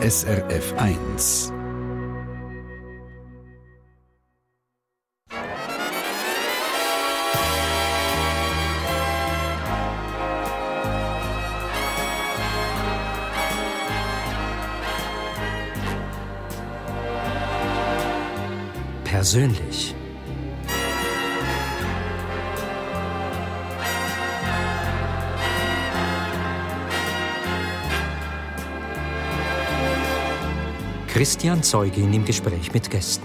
SRF 1. Persönlich. Christian Zeugin im Gespräch mit Gästen.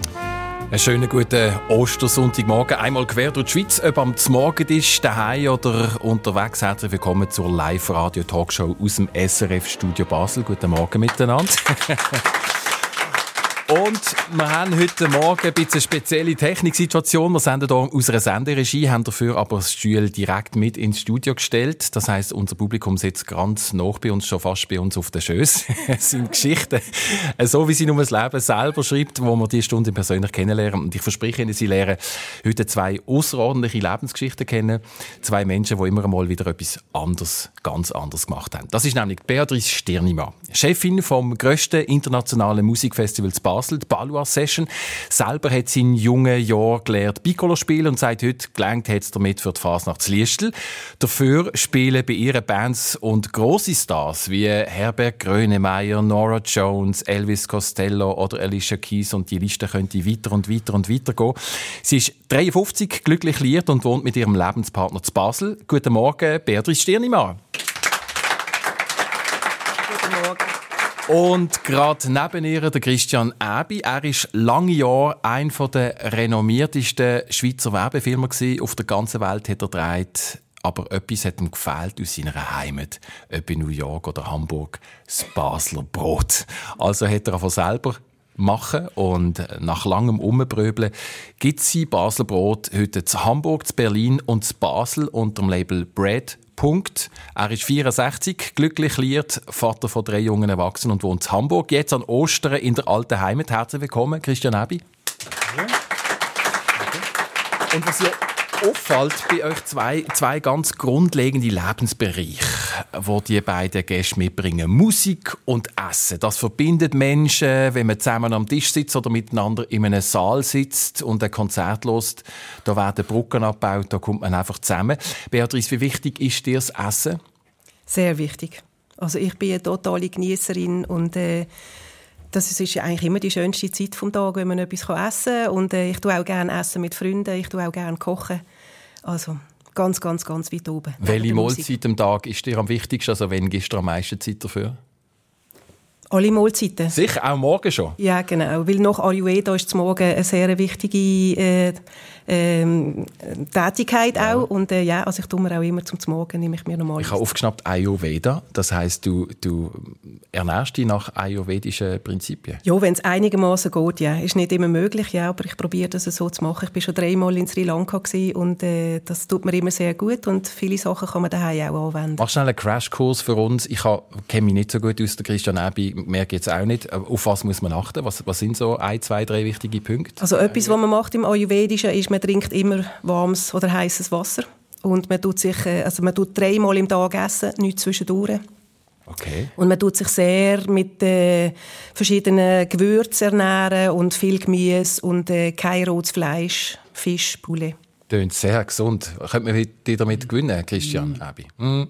Einen schönen guten Ostersonntagmorgen. Einmal quer durch die Schweiz, ob am Morgentisch, daheim oder unterwegs. Herzlich willkommen zur Live-Radio-Talkshow aus dem SRF-Studio Basel. Guten Morgen miteinander. Und wir haben heute Morgen ein bisschen eine spezielle Techniksituation. Wir senden hier aus einer Senderegie, haben dafür aber das Stuhl direkt mit ins Studio gestellt. Das heisst, unser Publikum sitzt ganz nah bei uns, schon fast bei uns auf den Schöß. es sind Geschichten, so wie sie nur das Leben selber schreibt, wo wir die Stunde persönlich kennenlernen. Und ich verspreche Ihnen, Sie lernen heute zwei außerordentliche Lebensgeschichten kennen. Zwei Menschen, die immer einmal wieder etwas anderes, ganz anderes gemacht haben. Das ist nämlich Beatrice Stirnimann, Chefin vom grössten internationalen Musikfestival Basel Basel, die Balua Session. Selber hat sie in jungen Jahren gelernt Piccolo spielen und seit heute gelangt hat es damit für die Fasnachtsliestel. Dafür spielen bei ihren Bands und grosse Stars wie Herbert Grönemeyer, Nora Jones, Elvis Costello oder Alicia Keys und die Liste könnte weiter und weiter und weiter gehen. Sie ist 53, glücklich liiert und wohnt mit ihrem Lebenspartner zu Basel. Guten Morgen, Beatrice Stirnimann. Und gerade neben ihr der Christian Äbi. Er ist lange Jahre ein der renommiertesten Schweizer Werbefilmer Auf der ganzen Welt hat er gedreht. Aber etwas hat ihm gefehlt aus seiner Heimat. Ob in New York oder Hamburg. Das Basler Brot. Also hat er einfach selber machen und nach langem Umbröbeln gibt sie Basler Brot heute zu Hamburg, zu Berlin und zu Basel unter dem Label Bread Punkt. Er ist 64, glücklich liiert, Vater von drei jungen Erwachsenen und wohnt in Hamburg. Jetzt an Ostern in der alten Heimat. Herzlich willkommen, Christian Ebi. Und was ja auffällt bei euch zwei, zwei ganz grundlegende Lebensbereiche, wo die beiden Gäste mitbringen. Musik und Essen. Das verbindet Menschen, wenn man zusammen am Tisch sitzt oder miteinander in einem Saal sitzt und ein Konzert lost. Da werden Brücken abgebaut, da kommt man einfach zusammen. Beatrice, wie wichtig ist dir das Essen? Sehr wichtig. Also ich bin eine totale Genießerin und äh, das ist eigentlich immer die schönste Zeit vom Tag, wenn man etwas essen kann. Und äh, ich tue auch gerne essen mit Freunden, ich tue auch gerne kochen. Also ganz, ganz, ganz weit oben. Welche Mahlzeit am Tag ist dir am wichtigsten? Also wann gibst du am meisten Zeit dafür? Alle Mahlzeiten. Sicher, auch morgen schon? Ja, genau. Weil nach Ayurveda ist morgen eine sehr wichtige äh, ähm, Tätigkeit ja. auch. Und äh, ja, also ich tue mir auch immer zum Morgen, nehme ich mir normal. Ich habe aufgeschnappt Ayurveda. Das heißt, du, du ernährst dich nach ayurvedischen Prinzipien? Ja, wenn es einigermaßen geht, ja. Ist nicht immer möglich, ja, aber ich probiere das so zu machen. Ich war schon dreimal in Sri Lanka und äh, das tut mir immer sehr gut und viele Sachen kann man daheim auch anwenden. Mach schnell einen Crashkurs für uns. Ich kenne mich nicht so gut aus, der Christian Ebi merke jetzt auch nicht. Auf was muss man achten? Was, was sind so ein, zwei, drei wichtige Punkte? Also etwas, was man macht im Ayurvedischen, ist, man trinkt immer warmes oder heißes Wasser und man tut sich, äh, also man tut dreimal im Tag essen, nichts zwischendurch. Okay. Und man tut sich sehr mit äh, verschiedenen Gewürzen ernähren und viel Gemüse und äh, kein rotes Fleisch, Fisch, Poulet. Tönt sehr gesund. Könnte man dich damit gewinnen, Christian mm. Abi? Mm.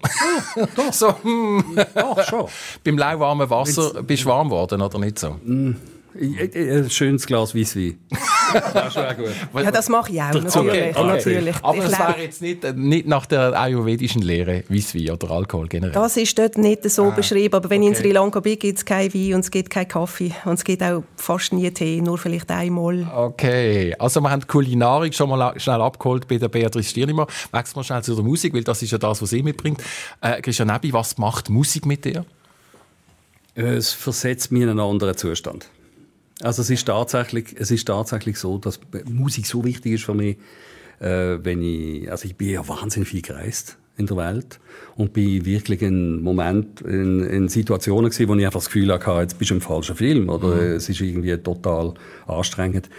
Oh, doch. so, mm. Doch, schon. Beim lauwarmen Wasser bist du warm geworden, oder nicht so? Mm. Ein schönes Glas Weisswein. das wäre gut. Ja, das mache ich auch, natürlich. Okay, okay. natürlich. Aber es wäre jetzt nicht, äh, nicht nach der ayurvedischen Lehre Weisswein oder Alkohol generell? Das ist dort nicht so ah, beschrieben. Aber wenn okay. ich in Sri Lanka bin, gibt es keinen Wein und es gibt keinen Kaffee. Und es gibt auch fast nie Tee, nur vielleicht einmal. Okay, also wir haben die Kulinarik schon mal schnell abgeholt bei der Beatrice Stirnimer. Wechseln wir schnell zu der Musik, weil das ist ja das, was sie mitbringt. Äh, Christian Nebi, was macht Musik mit dir? Es versetzt mich in einen anderen Zustand. Also es ist tatsächlich, es ist tatsächlich so, dass Musik so wichtig ist für mich, äh, wenn ich, also ich bin ja wahnsinnig viel gereist in der Welt und bin wirklich in Moment in, in Situationen gewesen, wo ich einfach das Gefühl hatte, jetzt bist du im falschen Film oder mhm. es ist irgendwie total anstrengend.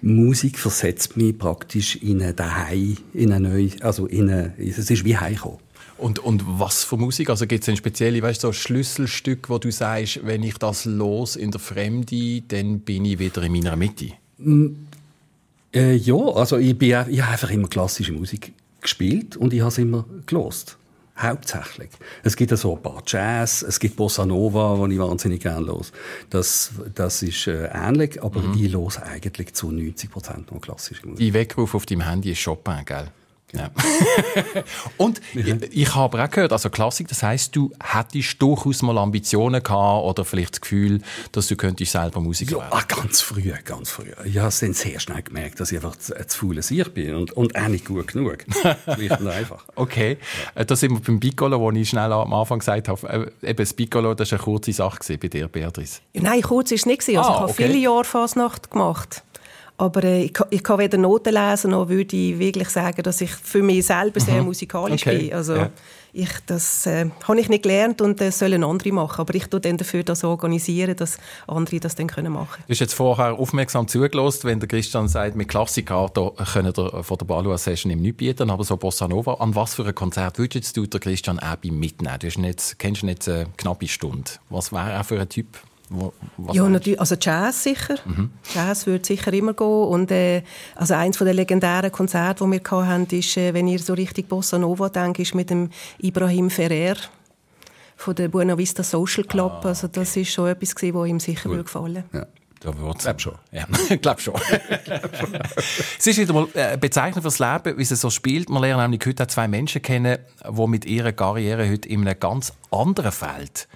Musik versetzt mich praktisch in eine Daheim, in eine neue, also in eine, es ist wie heimkommen. Und, und was für Musik? Also gibt es ein spezielle, weißt so Schlüsselstück, wo du sagst, wenn ich das los in der Fremde, dann bin ich wieder in meiner Mitte? Äh, ja, also ich, bin, ich habe einfach immer klassische Musik gespielt und ich habe es immer gelost. Hauptsächlich. Es gibt so ein paar Jazz, es gibt Bossa Nova, die ich wahnsinnig gerne los. Das, das ist äh, ähnlich, aber mhm. ich los eigentlich zu 90 Prozent nur klassische Musik. Die Weckruf auf deinem Handy ist Chopin, gell? Ja. und ich, ich habe auch gehört, also Klassik, das heißt, du hättest durchaus mal Ambitionen gehabt oder vielleicht das Gefühl, dass du könntest selber Musik ja, werden. ganz früh, ganz früh. Ich habe es dann sehr schnell gemerkt, dass ich einfach zu, zu faul ich bin und, und auch nicht gut genug. Schlicht und einfach. Okay, ja. Äh, das sind wir beim Piccolo, wo ich schnell am Anfang gesagt habe, äh, eben das Piccolo, das war eine kurze Sache bei dir, Beatrice. nein, kurz war es nicht. Also ah, ich habe okay. viele Jahre Fasnacht gemacht. Aber äh, ich, ich, kann weder Noten lesen, noch würde ich wirklich sagen, dass ich für mich selber sehr mhm. musikalisch okay. bin. Also, ja. ich, das äh, habe ich nicht gelernt und das sollen andere machen. Aber ich tue dann dafür das organisieren, dass andere das dann können machen können. Du hast jetzt vorher aufmerksam zugelassen, wenn der Christian sagt, mit Klassikkarten können ihr von der Balua Session im nicht bieten, aber so Bossa Nova. An was für ein Konzert würdest du der Christian Abi mitnehmen? Du nicht, kennst nicht eine knappe Stunde. Was wäre er für ein Typ? Ja, natürlich. Also Jazz sicher. Mhm. Jazz würde sicher immer gehen. Und äh, also eins der legendären Konzerte, die wir hatten, ist, äh, wenn ihr so richtig Bossa Nova denkt, ist mit dem Ibrahim Ferrer von der Buena Vista Social Club. Ah, also das ist schon etwas, was ihm sicher cool. gefallen ja. Da wird's. Glaub schon. Ja, glaub schon. es ist wieder mal äh, bezeichnend fürs Leben, wie es so spielt. Wir lernen nämlich heute zwei Menschen kennen, die mit ihrer Karriere heute in einem ganz anderen Feld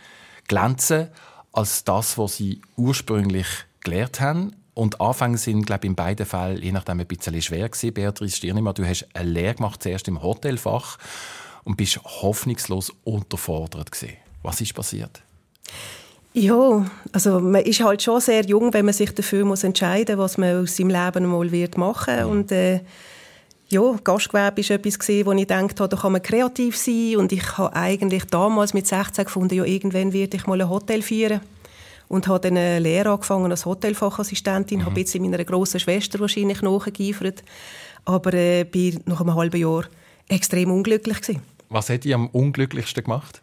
glänzen als das, was sie ursprünglich gelehrt haben. Und Anfang sind, glaube ich, in beiden Fällen je nachdem ein bisschen schwer gewesen. Beatrice Stirnimann, du hast eine Lehre gemacht, zuerst im Hotelfach und bist hoffnungslos unterfordert gewesen. Was ist passiert? Ja, also man ist halt schon sehr jung, wenn man sich dafür muss entscheiden muss, was man aus seinem Leben mal wird machen wird. Mhm. Und äh, ja, Gastgewerbe war etwas, wo ich dachte, da kann man kreativ sein. Und ich habe eigentlich damals mit 16 gefunden, ja, irgendwann werde ich mal ein Hotel führen. Und habe dann eine Lehre angefangen als Hotelfachassistentin, mhm. habe jetzt meiner grossen Schwester wahrscheinlich nachgeeifert. Aber äh, bin nach einem halben Jahr extrem unglücklich gewesen. Was hat dich am unglücklichsten gemacht?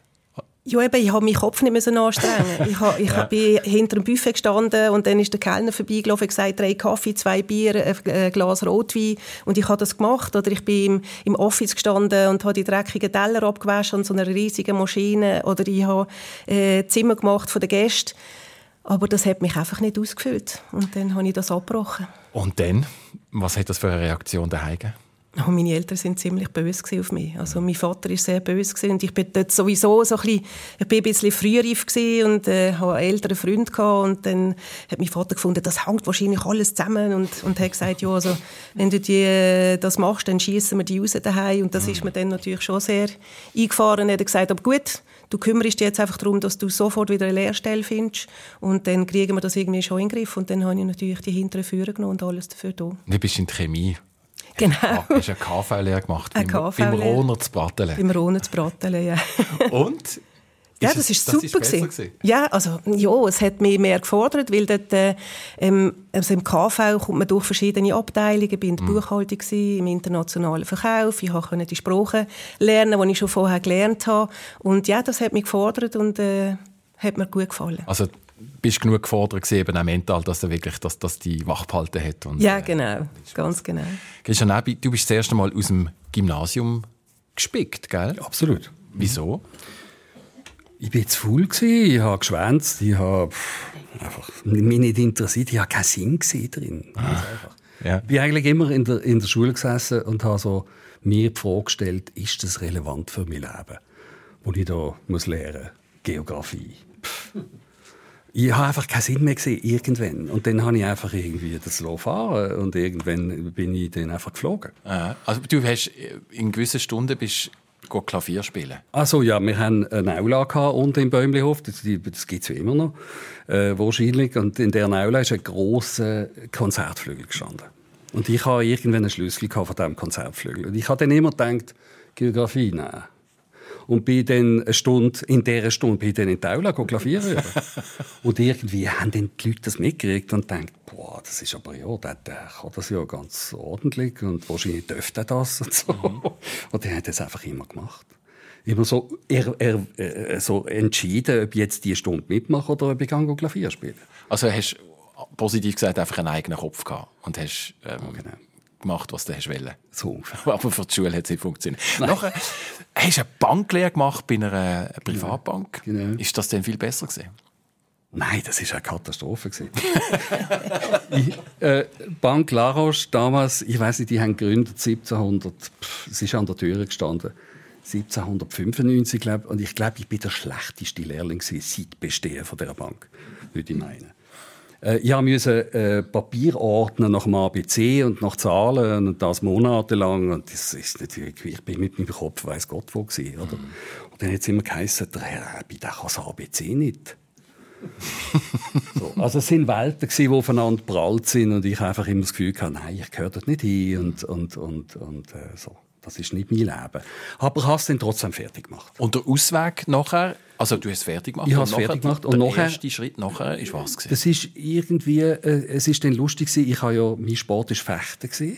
Ja, eben, ich habe meinen Kopf nicht mehr so anstrengen. ich habe, ich ja. bin hinter dem Buffet gestanden und dann ist der Kellner vorbeigelaufen und gesagt, drei Kaffee, zwei Bier, ein Glas Rotwein. Und ich habe das gemacht. Oder ich bin im, im Office gestanden und habe die dreckigen Teller abgewaschen an so einer riesigen Maschine. Oder ich habe äh, Zimmer gemacht von den Gästen. Aber das hat mich einfach nicht ausgefüllt. Und dann habe ich das abgebrochen. Und dann? Was hat das für eine Reaktion daheim gegeben? Oh, meine Eltern sind ziemlich böse auf mich. Also mein Vater ist sehr böse und ich bin dort sowieso so ein bisschen, ich bin ein bisschen frühreif und äh, hatte einen älteren Freund gehabt und dann hat mein Vater gefunden, das hängt wahrscheinlich alles zusammen und, und hat gesagt, ja, also wenn du die, äh, das machst, dann schießen wir die raus daheim und das ist mir dann natürlich schon sehr eingefahren. Er hat gesagt, aber gut, du kümmerst dich jetzt einfach darum, dass du sofort wieder eine Lehrstelle findest und dann kriegen wir das irgendwie schon in den Griff und dann habe ich natürlich die hinteren Führer genommen und alles dafür da. Du bist in die Chemie Genau. Du hast eine KV-Lehre gemacht. Eine KV beim Rohner zu Brattelen. Beim Rohner zu Brattelen, ja. Und? Ja, das ist super das ist gewesen. Ja, also ja, es hat mich mehr gefordert, weil dort äh, ähm, also im KV kommt man durch verschiedene Abteilungen. Ich war in der mm. Buchhaltung gewesen, im internationalen Verkauf. Ich konnte die Sprachen lernen, die ich schon vorher gelernt habe. Und ja, das hat mich gefordert und äh, hat mir gut gefallen. Also bist genug gefordert gewesen, eben auch mental, dass er wirklich dass, dass die wach behalten hat. Und, ja, äh, genau. Äh, Ganz genau. Christian Nebi, du bist das erste Mal aus dem Gymnasium gespickt, gell? Ja, absolut. Wieso? Ich war zu faul, ich habe geschwänzt, ich habe einfach mich nicht interessiert, ich habe keinen Sinn drin. Ah, ja. Ich bin eigentlich immer in der, in der Schule gesessen und habe so mir die Frage gestellt, ist das relevant für mein Leben, wo ich da muss lernen Geografie. Ich habe einfach keinen Sinn mehr gesehen, irgendwann. Und dann habe ich einfach irgendwie das fahren und irgendwann bin ich dann einfach geflogen. Äh, also du hast in gewissen Stunden bist Klavier spielen? Also ja, wir haben eine Aula unten im Bäumlihof, das, das gibt es immer noch, äh, wahrscheinlich. Und in der Aula ist ein grosser Konzertflügel gestanden. Und ich habe irgendwann einen Schlüssel von diesem Konzertflügel. Und ich habe dann immer gedacht, Geografie, nein und bin dann eine Stunde, in dieser Stunde bin ich dann in die Aula Klavier üben. und irgendwie haben dann die Leute das mitgekriegt und denkt, boah, das ist aber ja, der, der kann das ja ganz ordentlich und wahrscheinlich dürfte er das und so. Mhm. Und die haben das einfach immer gemacht. immer so, er, er, äh, so entschieden, ob ich jetzt die Stunde mitmache oder ob ich gehe Klavier spielen. Also hast positiv gesagt einfach einen eigenen Kopf gehabt und hast ähm, oh, genau. Gemacht, was du hast wollen. So Aber für die Schule hat es nicht funktioniert. Nachher hast du eine Banklehre gemacht bei einer Privatbank. Genau. Ist das denn viel besser gewesen? Nein, das ist eine Katastrophe ich, äh, Bank Laroche damals, ich weiß nicht, die haben gegründet 1700. Pff, es ist an der Tür gestanden. 1795, glaube Und ich glaube, ich bin der schlechteste Lehrling seit Bestehen von der Bank, würde ich meinen. Äh, ich musste äh, Papier ordnen nach dem ABC und nach Zahlen und das monatelang. Und das ist natürlich, ich bin mit meinem Kopf, weiß Gott wo gewesen, oder? Mhm. Und dann hat es immer geheißen, der Herr, der kann das ABC nicht so, also es sind Welten, die aufeinander prallt sind und ich einfach immer das Gefühl hatte, nein, ich gehöre dort nicht hin und, und, und, und äh, so. Das ist nicht mein Leben. Aber ich habe es dann trotzdem fertig gemacht. Und der Ausweg nachher, also du hast es fertig gemacht? Ich habe es fertig gemacht. Und der nachher, erste Schritt nachher ist was? Gewesen? Das ist irgendwie, äh, es ist dann lustig gewesen, ich habe ja, mein Sport ist Fechten gewesen.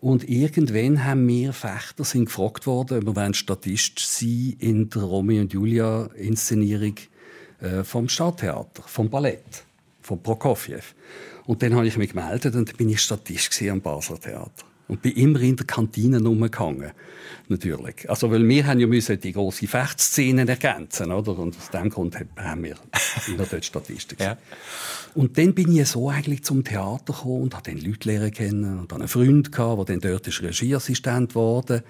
Und irgendwann haben wir Fechter sind gefragt worden, ob wir Statist sein in der Romeo und Julia Inszenierung äh, vom Stadttheater, vom Ballett, von Prokofjew. Und dann habe ich mich gemeldet und bin ich Statist am Basler Theater. Und bin immer in der Kantine rumgehangen. Natürlich. Also, weil wir haben ja müssen die grosse Fechtszenen ergänzen, oder? Und aus dem Grund haben wir immer dort Statisten ja. Und dann bin ich so eigentlich zum Theater gekommen und habe dann Leute lernen kennen und einen Freund gehabt, der dann dort ist Regieassistent wurde.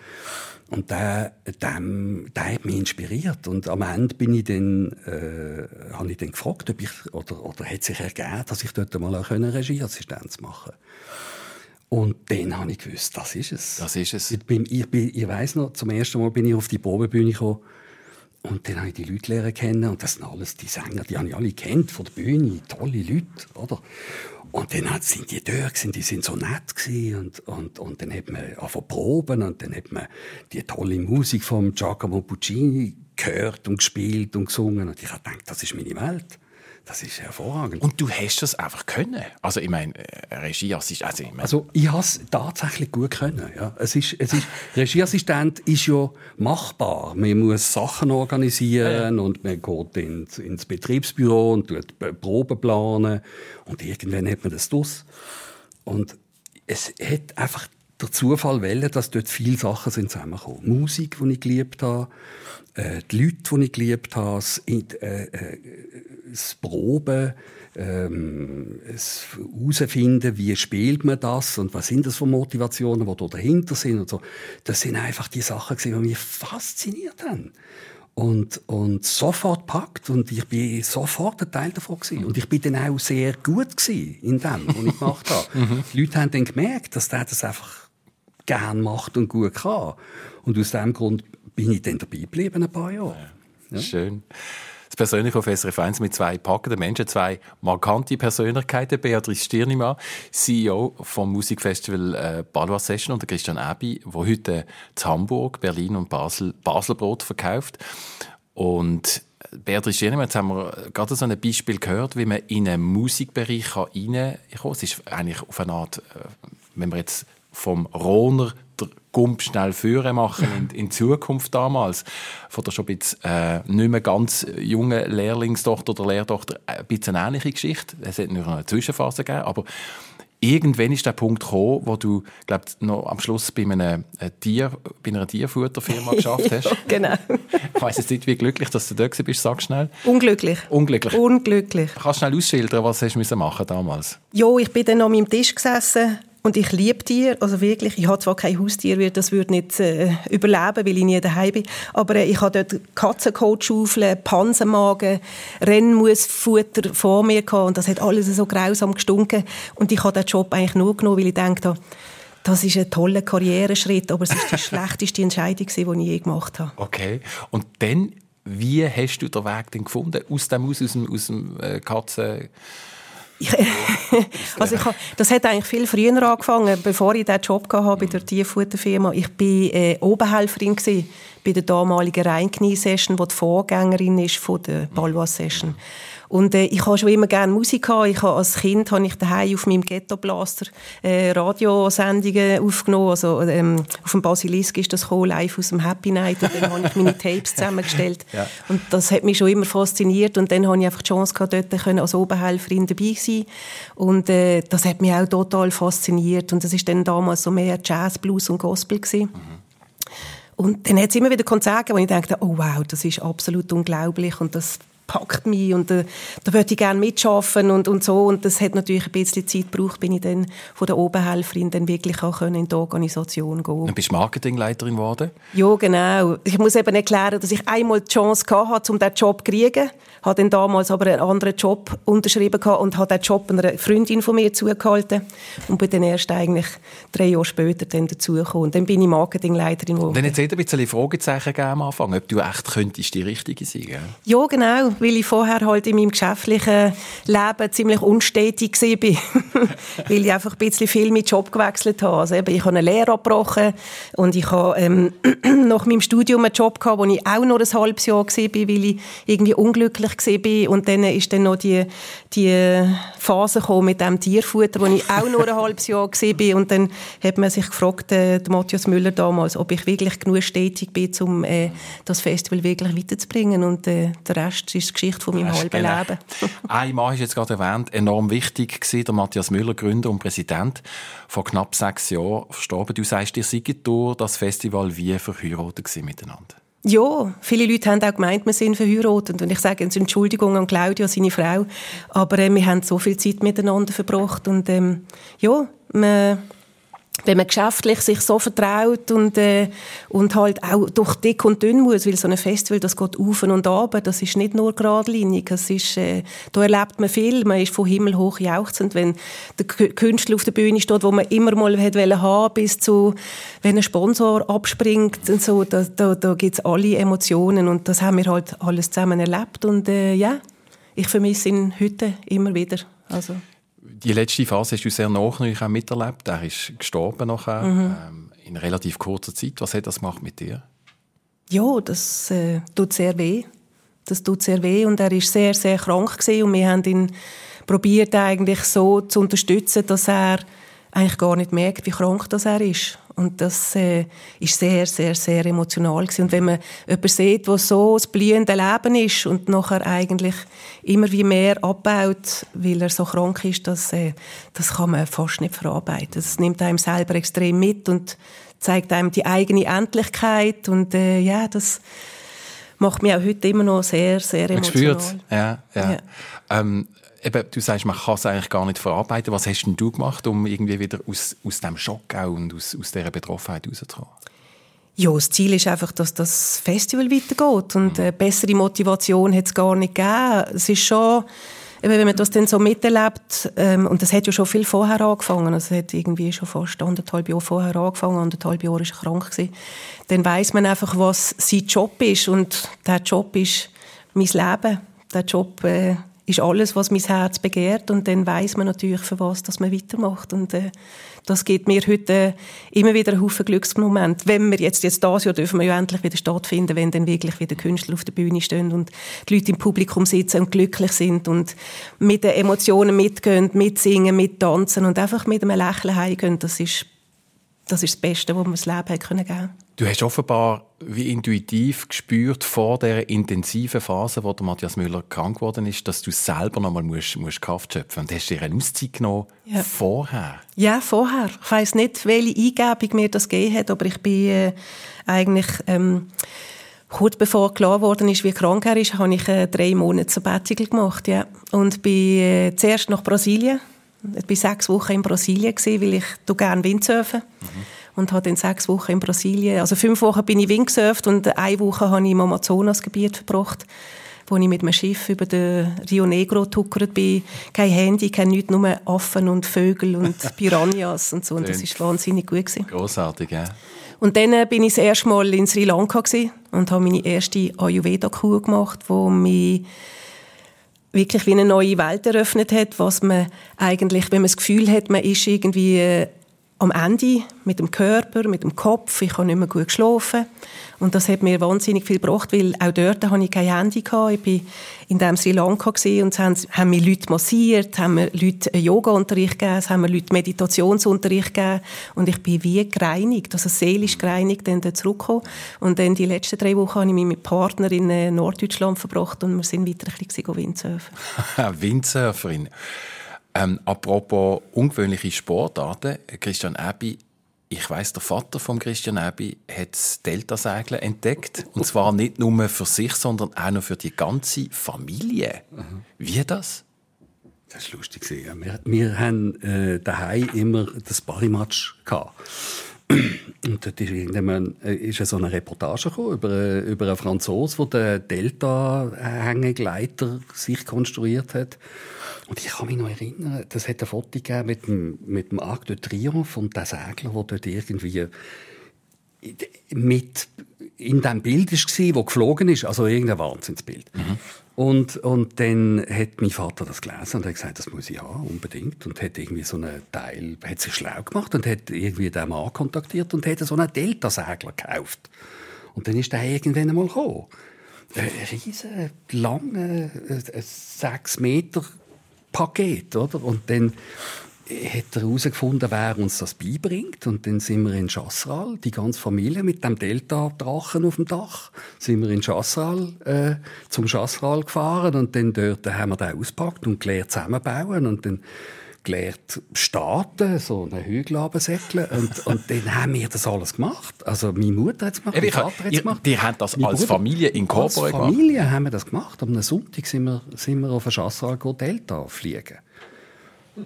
Und der, der, der hat mich inspiriert. Und am Ende bin ich dann, äh, habe ich dann gefragt, ob ich, oder, oder hat sich ergeben, dass ich dort mal auch Regieassistenz machen konnte. Und dann habe ich gewusst, das ist es. Das ist es. Ich, bin, ich, bin, ich weiss noch, zum ersten Mal bin ich auf die Probebühne gekommen. Und dann habe ich die Leute lernen kennen. Und das sind alles die Sänger, die habe ich alle kennt von der Bühne. Tolle Leute, oder? Und dann sind die da gewesen, die sind so nett gewesen. Und, und, und dann hat man angefangen proben und dann hat man die tolle Musik von Giacomo Puccini gehört und gespielt und gesungen. Und ich habe gedacht, das ist meine Welt. Das ist hervorragend. Und du hast das einfach können. Also ich meine, äh, Regieassistent. Also ich, meine... also ich habe es tatsächlich gut können. Ja. Es ist, es ist, Regieassistent ist ja machbar. Man muss Sachen organisieren ja. und man geht ins, ins Betriebsbüro und tut Proben planen und irgendwann hat man das durch. Und es hat einfach der Zufall wollen, dass dort viele Sachen sind zusammengekommen. Musik, die ich geliebt habe, äh, die Leute, die ich geliebt habe, das, äh, äh, das Proben, ähm, das herausfinden, wie spielt man das und was sind das für Motivationen, die da dahinter sind und so. Das sind einfach die Sachen, die mich fasziniert haben. Und, und sofort packt und ich bin sofort ein Teil davon gewesen. Und ich bin dann auch sehr gut gewesen in dem, was ich gemacht habe. Die Leute haben dann gemerkt, dass der das einfach gern macht und gut kann. Und aus dem Grund bin ich dann dabei geblieben, ein paar Jahre. Ja. Schön. Das persönliche auf SRF 1 mit zwei packenden Menschen, zwei markante Persönlichkeiten. Beatrice Stirnimann, CEO vom Musikfestival äh, Session und Christian Abi, wo heute zu Hamburg, Berlin und Basel Baselbrot verkauft. Und Beatrice Stirnimann, jetzt haben wir gerade so ein Beispiel gehört, wie man in einen Musikbereich reinkommen kann. Es ist eigentlich auf eine Art, äh, wenn man jetzt vom Rohner Gump schnell führen machen in, in Zukunft damals. Von der schon ein bisschen, äh, nicht mehr ganz jungen Lehrlingstochter oder Lehrtochter ein bisschen eine ähnliche Geschichte. Es hat nur eine Zwischenphase gegeben, aber irgendwann ist der Punkt gekommen, wo du, glaub, noch am Schluss bei, einem äh, Tier, bei einer Tierfutterfirma geschafft hast. ja, genau. Ich weiss jetzt nicht, wie glücklich dass du da bist. Sag schnell. Unglücklich. Unglücklich. Unglücklich. Kannst du schnell ausschildern, was hast du machen damals? Ja, ich bin dann an meinem Tisch gesessen und ich liebe Tiere, also wirklich. Ich habe zwar kein Haustier, das würde nicht äh, überleben, weil ich nie daheim bin. Aber äh, ich habe dort Katzenkotschaufeln, Pansenmagen, Rennmusfutter vor mir gehabt und das hat alles so grausam gestunken. Und ich habe den Job eigentlich nur genommen, weil ich dachte, das ist ein toller Karriereschritt, aber es ist die schlechteste Entscheidung, die ich je gemacht habe. Okay. Und dann, wie hast du den Weg denn gefunden aus dem aus, aus dem, aus dem äh, Katzen also ich, das hat eigentlich viel früher angefangen, bevor ich diesen Job hatte bei der Tierfutterfirma. Ich war äh, Oberhelferin bei der damaligen Rheinknie-Session, die die Vorgängerin ist von der Balwa-Session. Und äh, ich habe schon immer gerne Musik gehabt. Ich habe, als Kind habe ich daheim auf meinem Ghetto Blaster äh, Radiosendungen aufgenommen. Also ähm, auf dem Basilisk ist das gekommen, live aus dem Happy Night. Und dann habe ich meine Tapes zusammengestellt. ja. Und das hat mich schon immer fasziniert. Und dann habe ich einfach die Chance gehabt, dort können als Oberhelferin dabei sein. Und äh, das hat mich auch total fasziniert. Und das ist dann damals so mehr Jazz, Blues und Gospel gewesen. Mhm. Und dann hat es immer wieder Konzerte, wo ich dachte, oh wow, das ist absolut unglaublich und das packt mich und äh, da würde ich gerne mitschaffen und, und so und das hat natürlich ein bisschen Zeit gebraucht, bin ich dann von der Oberhelferin dann wirklich auch in die Organisation gehen. Dann bist du Marketingleiterin geworden? Ja, genau. Ich muss eben erklären, dass ich einmal die Chance hatte, um diesen Job zu kriegen habe dann damals aber einen anderen Job unterschrieben und habe den Job einer Freundin von mir zugehalten und bin dann erst eigentlich drei Jahre später dann dazugekommen. Und dann bin ich Marketingleiterin geworden. Dann hat es ein bisschen Fragezeichen gegeben am Anfang, ob du echt könntest die Richtige sein gell? Ja, genau, weil ich vorher halt in meinem geschäftlichen Leben ziemlich unstetig war, weil ich einfach ein bisschen viel mit Job gewechselt habe. Also eben, ich habe eine Lehre abgebrochen und ich habe ähm, nach meinem Studium einen Job gehabt, wo ich auch noch ein halbes Jahr war, weil ich irgendwie unglücklich war. Und dann ist dann noch die, die Phase gekommen mit dem Tierfutter, wo ich auch nur ein halbes Jahr war. Und dann hat man sich gefragt, äh, der Matthias Müller damals, ob ich wirklich genug stetig bin, um äh, das Festival wirklich weiterzubringen. Und äh, der Rest ist die Geschichte von meinem halben genau. Leben. Ein Mann ist jetzt gerade erwähnt, enorm wichtig gewesen, der Matthias Müller, Gründer und Präsident, vor knapp sechs Jahren verstorben. Du sagst, ihr seid durch das Festival wie verheiratet miteinander. Ja, viele Leute haben auch gemeint, wir sind verheiratet. Und ich sage jetzt Entschuldigung an Claudia, seine Frau. Aber äh, wir haben so viel Zeit miteinander verbracht. Und ähm, ja, wir wenn man geschäftlich sich so vertraut und, äh, und halt auch durch dick und dünn muss, weil so ein Festival, das geht auf und ab, das ist nicht nur geradlinig, es ist, äh, da erlebt man viel, man ist von Himmel hoch jauchzend, wenn der Künstler auf der Bühne steht, wo man immer mal hat haben bis zu, wenn ein Sponsor abspringt und so, da, da, da gibt es alle Emotionen und das haben wir halt alles zusammen erlebt. Und äh, ja, ich vermisse ihn heute immer wieder, also die letzte Phase hast du sehr nachhaltig auch miterlebt. Er ist gestorben nachher, mhm. ähm, in relativ kurzer Zeit. Was hat das gemacht mit dir? Ja, das äh, tut sehr weh. Das tut sehr weh und er ist sehr, sehr krank gewesen und wir haben ihn probiert eigentlich so zu unterstützen, dass er eigentlich gar nicht merkt, wie krank das er ist. Und das äh, ist sehr, sehr, sehr emotional gewesen. Und wenn man jemanden sieht, der so das blühende Leben ist und nachher eigentlich immer wie mehr abbaut, weil er so krank ist, das, äh, das kann man fast nicht verarbeiten. Das nimmt einem selber extrem mit und zeigt einem die eigene Endlichkeit. Und äh, ja, das macht mich auch heute immer noch sehr, sehr emotional. Man ja, ja. ja. Ähm, eben, du sagst, man kann es eigentlich gar nicht verarbeiten. Was hast denn du gemacht, um irgendwie wieder aus, aus dem Schock auch und aus, aus dieser Betroffenheit rauszukommen? Ja, das Ziel ist einfach, dass das Festival weitergeht und eine bessere Motivation hat es gar nicht gegeben. Es ist schon, wenn man das dann so miterlebt, ähm, und das hat ja schon viel vorher angefangen, also es hat irgendwie schon fast anderthalb Jahre vorher angefangen, anderthalb Jahre ist er krank gewesen, dann weiß man einfach, was sein Job ist und der Job ist mein Leben. Der Job äh, ist alles, was mein Herz begehrt und dann weiß man natürlich, für was dass man weitermacht und äh, das gibt mir heute immer wieder einen Haufen Glücksmoment. Wenn wir jetzt, jetzt das Jahr dürfen wir ja endlich wieder stattfinden, wenn dann wirklich wieder Künstler auf der Bühne stehen und die Leute im Publikum sitzen und glücklich sind und mit den Emotionen mitgehen, mitsingen, mittanzen und einfach mit einem Lächeln heimgehen, das ist das ist das Beste, was mir das Leben hat geben konnte. Du hast offenbar wie intuitiv gespürt vor der intensiven Phase, wo der Matthias Müller krank geworden ist, dass du selber noch mal musst, musst Kraft schöpfen und hast dir eine Auszeit genommen ja. vorher? Ja, vorher. Ich weiß nicht, welche Eingebung mir das gegeben hat, aber ich bin äh, eigentlich ähm, kurz bevor klar geworden ist, wie krank er ist, habe ich äh, drei Monate Sabbatical gemacht, ja, und bin äh, zuerst nach Brasilien ich war sechs Wochen in Brasilien, weil ich gerne Windsurfen mhm. Und habe dann sechs Wochen in Brasilien, also fünf Wochen bin ich Windsurft und eine Woche habe ich im Amazonasgebiet verbracht, wo ich mit einem Schiff über den Rio Negro tuckert bin. Kein Handy, kein nichts, nur Affen und Vögel und Piranhas und so. Und das war wahnsinnig gut. Gewesen. Grossartig, ja. Und dann äh, bin ich das erste Mal in Sri Lanka und habe meine erste Ayurveda-Kur gemacht, wo mich wirklich wie eine neue Welt eröffnet hat, was man eigentlich, wenn man das Gefühl hat, man ist irgendwie äh, am Ende mit dem Körper, mit dem Kopf. Ich habe nicht mehr gut geschlafen. Und das hat mir wahnsinnig viel gebracht, weil auch dort hatte ich kein Handy. Ich war in dem Sri Lanka und es haben, haben mir Leute massiert, haben mir Leute Yoga-Unterricht gegeben, es haben mir Leute Meditationsunterricht gegeben. Und ich bin wie gereinigt, also seelisch gereinigt, dann zurückgekommen. Und dann die letzten drei Wochen habe ich mich mit Partner in Norddeutschland verbracht und wir sind weiter ein bisschen Windsurfen. Windsurferin. Ähm, apropos ungewöhnliche Sportarten, Christian Ebi, ich weiß, der Vater von Christian Ebi hat das Deltasegeln entdeckt und zwar nicht nur für sich, sondern auch noch für die ganze Familie. Mhm. Wie das? Das war lustig. Ja. Wir, wir haben äh, daheim immer das Barrimatch Und dort ist irgendwann äh, ist so eine Reportage über, äh, über einen Franzosen, der den Delta-Hängegleiter sich konstruiert hat. Und ich kann mich noch erinnern, das hat ein Foto gegeben mit dem, mit dem Arc de Triomphe und der Segler, der dort irgendwie mit in dem Bild war, wo geflogen ist, also irgendein Wahnsinnsbild. Mhm. Und, und dann hat mein Vater das gelesen und hat gesagt, das muss ich haben, unbedingt. Und hat irgendwie so einen Teil, hat sich schlau gemacht und hat irgendwie den Mann kontaktiert und hat so einen Delta-Segler gekauft. Und dann ist der irgendwann einmal gekommen. Ein riesen, lange, sechs Meter Paket, oder? Und dann hat er herausgefunden, wer uns das beibringt. Und dann sind wir in Chassral, die ganze Familie mit dem Delta-Drachen auf dem Dach, sind wir in Chassral, äh, zum Chassral gefahren und dann dort haben wir den ausgepackt und gelernt zusammenbauen und dann gelernt starten, so einen Hügel runtersäckeln und, und dann haben wir das alles gemacht. Also meine Mutter hat es gemacht, mein Vater hat es gemacht. Die haben das als Familie in Als Familie gemacht. haben wir das gemacht. Am Sonntag sind wir, sind wir auf ein Chassal Delta fliegen.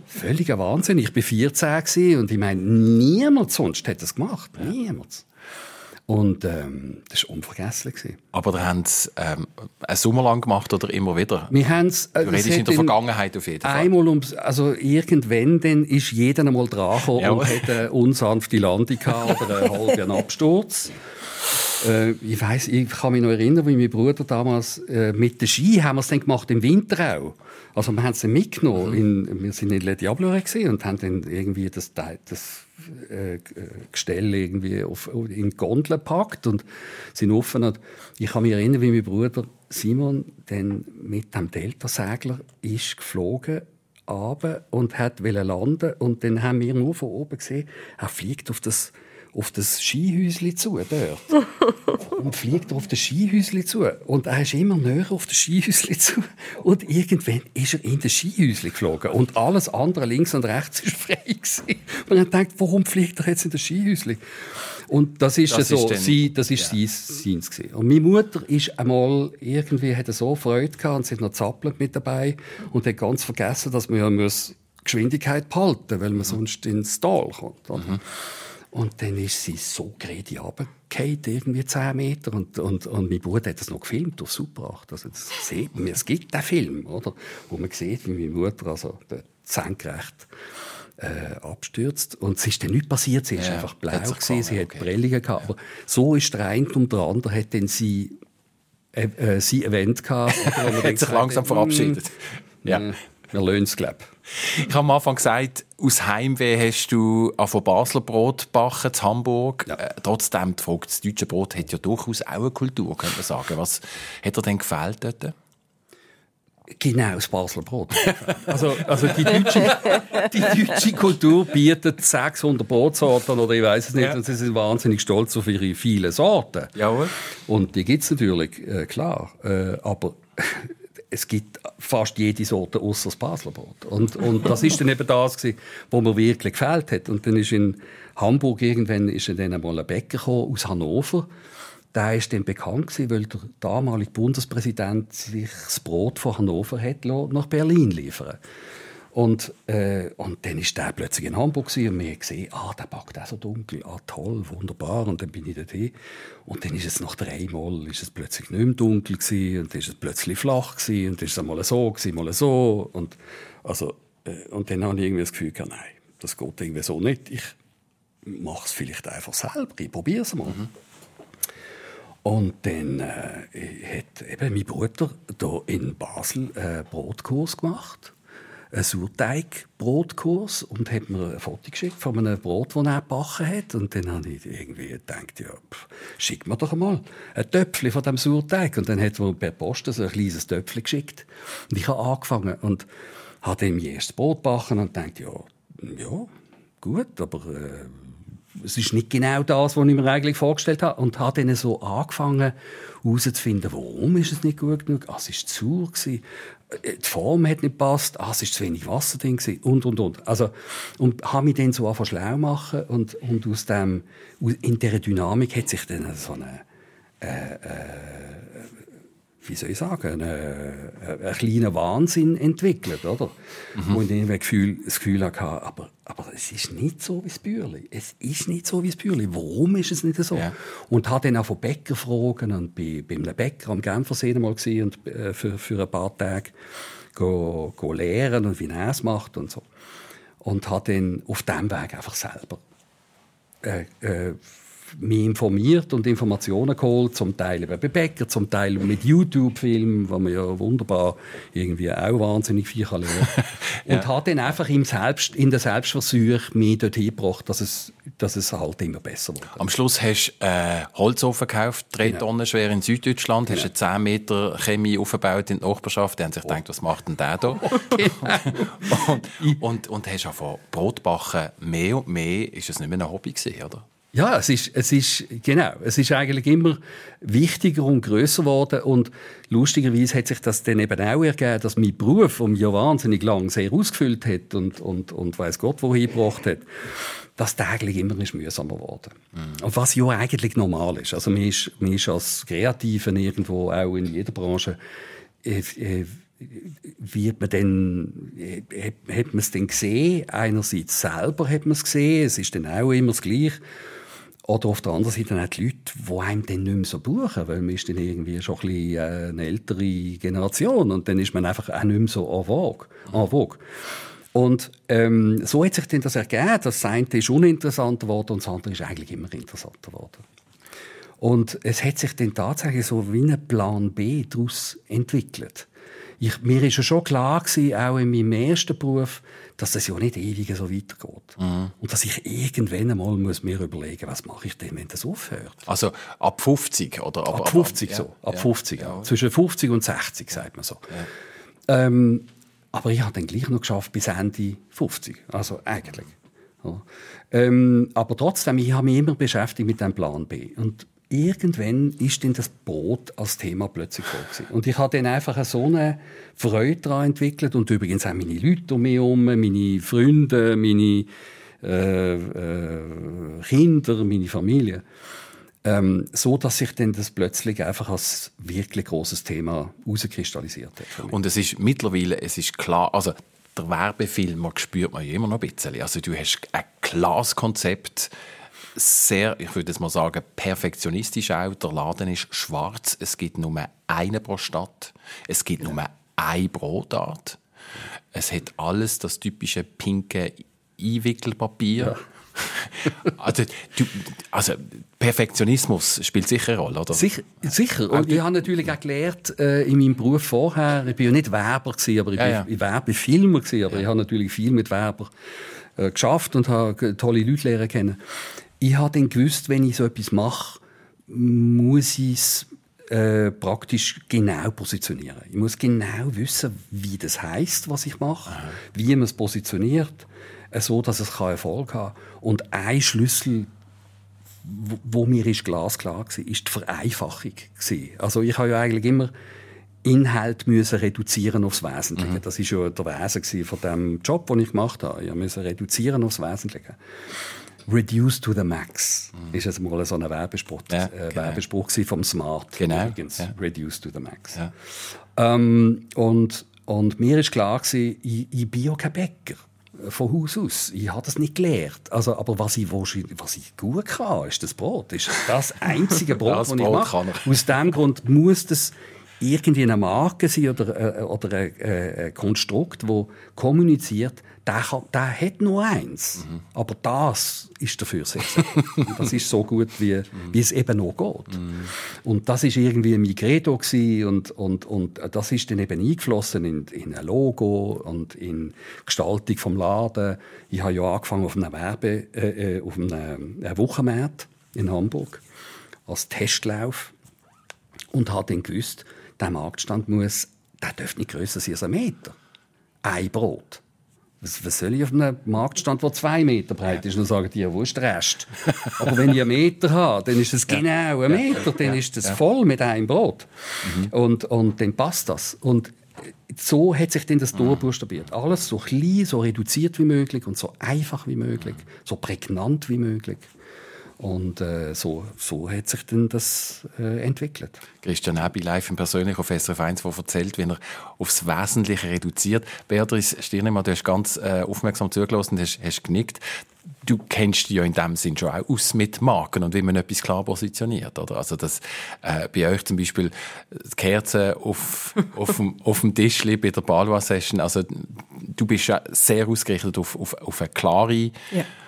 Völliger Wahnsinn. Ich war 14 und ich meine, niemand sonst hat das gemacht. Ja. Niemand. Und ähm, das war unvergesslich. Aber ihr habt es ähm, einen Sommer lang gemacht oder immer wieder? Wir haben es... Äh, du redest in der Vergangenheit auf jeden Fall. Einmal ums, also irgendwann dann ist jeder einmal dran ja. und hat eine unsanfte Landung gehabt oder einen halben Absturz. Äh, ich weiß, ich kann mich noch erinnern, wie mein Bruder damals äh, mit der Ski haben wir es dann gemacht im Winter auch. Also wir haben es mitgenommen. Mhm. In, wir sind in Le Diablo und haben dann irgendwie das, das äh, Gestell irgendwie auf, in die Gondel gepackt und sind offen. Und ich kann mich erinnern, wie mein Bruder Simon dann mit dem Delta-Segler ist geflogen und hat landen und dann haben wir nur von oben gesehen, er fliegt auf das auf das Skihäuschen zu, dort. und fliegt auf das Skihäuschen zu. Und er ist immer näher auf das Skihäuschen zu. Und irgendwann ist er in das Skihäuschen geflogen. Und alles andere links und rechts war frei. Gewesen. Und er denkt, warum fliegt er jetzt in das Skihäuschen? Und das ist das so, ist dann, sie, das ist ja. seins gewesen. Und meine Mutter ist einmal irgendwie, hatte so Freude gehabt und sie hat noch zappelt mit dabei und hat ganz vergessen, dass man ja muss Geschwindigkeit behalten, weil man sonst ins Tal kommt. Mhm. Und dann ist sie so gerade runtergefallen, irgendwie 10 Meter. Und, und, und mein Bruder hat das noch gefilmt auf Super 8. Also das sieht man, es gibt den Film, oder? Wo man sieht, wie meine Mutter also senkrecht äh, abstürzt. Und es ist dann nichts passiert. Sie ja, ist einfach blau gewesen, sie okay. hat Prellungen gehabt. Aber so ist der eine und der andere hat dann sie, äh, äh, sie Event gehabt. hat sich langsam verabschiedet. Ja. Wir lösen es, glaube ich. Habe am Anfang gesagt, aus Heimweh hast du von Basler Brot backen, in Hamburg. Ja. Äh, trotzdem, die Frage, das deutsche Brot hat ja durchaus auch eine Kultur, könnte man sagen. Was hat dir denn gefällt dort? Genau, das Basler Brot. also, also die, deutsche, die deutsche Kultur bietet 600 Brotsorten oder ich weiß es nicht. Ja. Und sie sind wahnsinnig stolz auf ihre vielen Sorten. Jawohl. Und die gibt es natürlich, äh, klar. Äh, aber es gibt fast jede Sorte außer das Basler Brot. Und, und das ist dann eben das, was mir wirklich gefällt hat. Und dann ist in Hamburg irgendwann ist dann einmal ein Bäcker aus Hannover. Der ist dann bekannt gewesen, weil der damalige Bundespräsident sich das Brot von Hannover hat nach Berlin liefern und, äh, und dann war der plötzlich in Hamburg und wir gesehen, ah, der backt auch so dunkel, ah, toll, wunderbar. Und dann bin ich dort hin. Und dann ist es nach dreimal ist es plötzlich nicht mehr dunkel gewesen, und dann ist es plötzlich flach gewesen, und dann ist es mal so gewesen, mal so. Und, also, äh, und dann habe ich irgendwie das Gefühl gehabt, nein, das geht irgendwie so nicht. Ich mache es vielleicht einfach selber, ich probiere es mal. Mhm. Und dann äh, hat eben mein Bruder hier in Basel einen Brotkurs gemacht einen Sauerteigbrotkurs und hat mir ein Foto geschickt von einem Brot, das er gebacken hat. Und dann habe ich irgendwie gedacht, ja, pff, schick mir doch mal ein Töpfchen von diesem Sauerteig. Und dann hat er per Post so ein kleines Töpfchen geschickt. Und ich habe angefangen und habe ihm erstes Brot gebacken und dachte, ja, ja, gut, aber äh, es ist nicht genau das, was ich mir eigentlich vorgestellt habe. Und habe dann so angefangen herauszufinden, warum ist es nicht gut genug. Ah, es war zu sauer. Äh, die Form hat nicht gepasst. Ah, es war zu wenig Wasser drin. Und, und, und. Also, und habe mich dann so angefangen schlau machen. Und, und aus dem, in dieser Dynamik hat sich dann so eine, äh, äh, wie soll ich sagen, einen, einen kleinen Wahnsinn entwickelt, oder? Mhm. Wo ich das Gefühl, das Gefühl hatte, aber, aber es ist nicht so wie das Bürli. Es ist nicht so wie das Bürli. Warum ist es nicht so? Ja. Und habe dann auch von Bäcker fragen und bei, bei einem Bäcker am Genfersee mal gesehen und äh, für, für ein paar Tage go, go lehren und wie er es macht und so. Und habe dann auf diesem Weg einfach selber äh, äh, mich informiert und Informationen geholt, zum Teil bei Bäcker, zum Teil mit YouTube-Filmen, wo man ja wunderbar irgendwie auch wahnsinnig viel kann lernen kann. ja. Und hat dann einfach im Selbst, in der Selbstversuch mich dorthin gebracht, dass es, dass es halt immer besser wurde. Am Schluss hast du äh, Holzofen gekauft, drei genau. Tonnen schwer in Süddeutschland, genau. hast eine 10 Meter Chemie aufgebaut in der Nachbarschaft, die haben sich oh. gedacht, was macht denn der da? und, und, und hast auch Brot backen, mehr und mehr ist es nicht mehr ein Hobby gewesen, oder? Ja, es ist, es ist, genau, es ist eigentlich immer wichtiger und größer geworden und lustigerweise hat sich das dann eben auch ergeben, dass mein Beruf, mich ja wahnsinnig lang sehr ausgefüllt hat und, und, und weiss Gott wohin gebracht hat, dass täglich immer ist mühsamer geworden. Mhm. Und was ja eigentlich normal ist. Also man ist, man ist als Kreativen irgendwo auch in jeder Branche äh, äh, wird man dann, äh, hat man es dann gesehen? Einerseits selber hat man es gesehen, es ist dann auch immer das Gleiche. Oder auf der anderen Seite auch die Leute, die einem dann nicht mehr so buchen, weil man ist dann irgendwie schon ein bisschen äh, eine ältere Generation und dann ist man einfach auch nicht mehr so en vogue. En vogue. Und ähm, so hat sich dann das ergeben, das eine ist uninteressanter geworden und das andere ist eigentlich immer interessanter geworden. Und es hat sich dann tatsächlich so wie ein Plan B daraus entwickelt. Ich, mir ist ja schon klar gewesen, auch in meinem ersten Beruf, dass das ja nicht ewig so weitergeht. Mhm. Und dass ich irgendwann einmal muss mir überlegen was mache ich denn, wenn das aufhört. Also ab 50 oder? Ab, ab 50 ab, so, ab ja, 50, ja. Zwischen 50 und 60, sagt man so. Ähm, aber ich habe dann gleich noch geschafft bis Ende 50, also eigentlich. Ja. Ähm, aber trotzdem, ich habe mich immer beschäftigt mit dem Plan B. Und irgendwann ist dann das Boot als Thema plötzlich gewesen. Und ich habe dann einfach so eine Freude daran entwickelt und übrigens auch meine Leute um mich herum, meine Freunde, meine äh, äh, Kinder, meine Familie. Ähm, so dass sich dann das plötzlich einfach als wirklich großes Thema herauskristallisiert hat. Und es ist mittlerweile, es ist klar, also der Werbefilm spürt man ja immer noch ein bisschen. Also du hast ein klares Konzept, sehr, ich würde jetzt mal sagen, perfektionistisch auch. Der Laden ist schwarz. Es gibt nur eine pro Stadt. Es gibt nur eine Brotart. Es hat alles das typische pinke Einwickelpapier. Ja. also, du, also, Perfektionismus spielt sicher eine Rolle, oder? Sicher. sicher. Und ich habe natürlich auch gelernt, äh, in meinem Beruf vorher, ich war ja nicht Werber, gewesen, aber ich war ja, ja. Werbefilmer, gewesen, aber ich habe natürlich viel mit Werber äh, geschafft und habe tolle Leute lernen kennen ich habe dann gewusst, wenn ich so etwas mache, muss ich es äh, praktisch genau positionieren. Ich muss genau wissen, wie das heißt, was ich mache, Aha. wie man es positioniert, äh, so dass es Erfolg haben kann. Und ein Schlüssel, wo, wo mir ist glasklar war, ist die Vereinfachung. Also ich habe ja eigentlich immer Inhalt müssen reduzieren aufs Wesentliche. Mhm. Das ist ja der Wesen von dem Job, den ich gemacht habe. Ich musste reduzieren aufs Wesentliche. Reduce to the Max mhm. ist jetzt mal so ein Werbespruch, ja, äh, genau. Werbespruch vom Smart. Genau. Übrigens, ja. Reduce to the Max. Ja. Ähm, und, und mir ist klar gewesen, ich, ich bin ja kein Bäcker von Haus aus. Ich habe das nicht gelernt. Also, aber was ich, was ich gut kann, ist das Brot. Das ist das einzige Brot, das, das ich mache. Aus diesem Grund muss das irgendwie eine Marke sein oder, äh, oder ein, äh, ein Konstrukt, das kommuniziert, der, kann, der hat nur eins. Mhm. Aber das ist dafür setzen. das ist so gut, wie, mhm. wie es eben noch geht. Mhm. Und das ist irgendwie mein Credo und, und, und das ist dann eben eingeflossen in, in ein Logo und in Gestaltung vom Laden. Ich habe ja angefangen auf einem Werbe, äh, äh auf einem äh, Wochenmarkt in Hamburg als Testlauf und habe dann gewusst, der Marktstand muss, der dürfte nicht grösser sein als ein Meter. Ein Brot. Was, was soll ich auf einem Marktstand, der zwei Meter breit ist? Dann sagen die, ja, wo ist der Rest? Aber wenn ich einen Meter habe, dann ist es genau ein Meter, dann ist das voll mit einem Brot. Mhm. Und, und dann passt das. Und so hat sich dann das durchbuchstabiert. Alles so klein, so reduziert wie möglich und so einfach wie möglich, so prägnant wie möglich. Und äh, so, so hat sich dann das äh, entwickelt. Christian Ebi live im persönlich auf SRF 1, der erzählt, wie er aufs Wesentliche reduziert. Beatrice Stirnemann, du hast ganz äh, aufmerksam zugelassen und hast, hast genickt. Du kennst dich ja in dem Sinn schon auch aus mit Marken und wie man etwas klar positioniert, oder? Also das, äh, bei euch zum Beispiel die Kerzen auf, auf, dem, auf dem Tisch bei der Balwa-Session, also du bist ja sehr ausgerichtet auf, auf, auf eine klare ja Mm,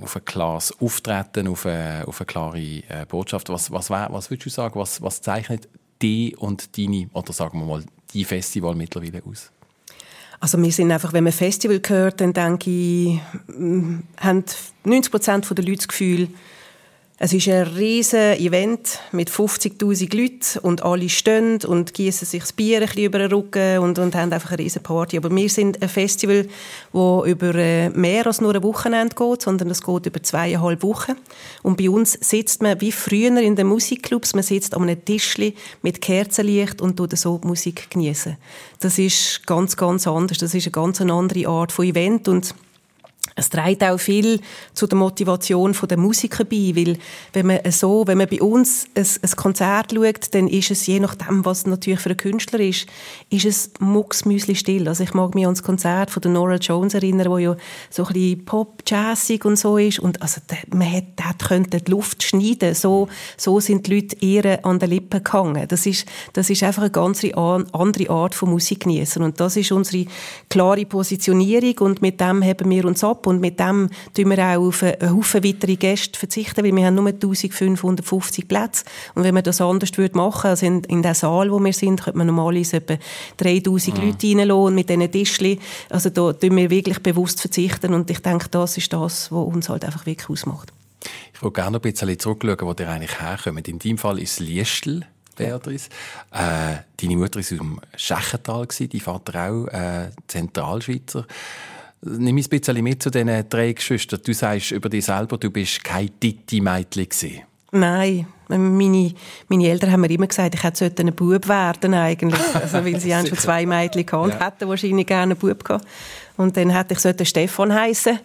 auf ein klares Auftreten, auf eine, auf eine klare äh, Botschaft. Was, was, was würdest du sagen, was, was zeichnet die und deine, oder sagen wir mal, die Festival mittlerweile aus? Also wir sind einfach, wenn man Festival hört, dann denke ich, mm, haben 90 Prozent der Leute das Gefühl, es ist ein riesiges Event mit 50'000 Leuten und alle stehen und gießen sich das Bier ein bisschen über den Rücken und, und haben einfach eine riesige Party. Aber wir sind ein Festival, das über äh, mehr als nur ein Wochenende geht, sondern es geht über zweieinhalb Wochen. Und bei uns sitzt man wie früher in den Musikclubs, man sitzt an einem Tischli mit Kerzenlicht und tut so die Musik genießen. Das ist ganz, ganz anders. Das ist eine ganz andere Art von Event und es trägt auch viel zu der Motivation der Musiker bei, weil wenn man so, wenn man bei uns ein, ein, Konzert schaut, dann ist es je nachdem, was natürlich für einen Künstler ist, ist es mucksmüsli still. Also ich mag mich an das Konzert von der Nora Jones erinnern, wo ja so ein bisschen Pop, Jazzig und so ist und also man hat, dort könnte die Luft schneiden. So, so sind die Leute eher an den Lippen gehangen. Das ist, das ist einfach eine ganz andere Art von Musik genießen und das ist unsere klare Positionierung und mit dem haben wir uns ab und mit dem tun wir auch auf einen Haufen weitere Gäste verzichten, weil wir haben nur 1550 Plätze und wenn man das anders würde machen, also in, in den Saal, wo wir sind, könnte man normalerweise etwa 3000 mhm. Leute reinlassen mit diesen Tischchen. Also da tun wir wirklich bewusst verzichten und ich denke, das ist das, was uns halt einfach wirklich ausmacht. Ich würde gerne ein bisschen zurückschauen, wo ihr eigentlich herkommt. In deinem Fall ist es Liestl. Beatrice. Äh, deine Mutter war aus dem Schächental, dein Vater auch äh, Zentralschweizer. Nimm ein bisschen mit zu diesen drei Geschwistern. Du sagst über dich selber, du bist kein Ditti-Mädchen Nein, meine, meine Eltern haben mir immer gesagt, ich hätte einen Bub werden eigentlich. Also, weil sie haben schon zwei Mädchen gehabt und ja. hätten wahrscheinlich gerne einen Bub gehabt. Und dann hätte ich Stefan heißen.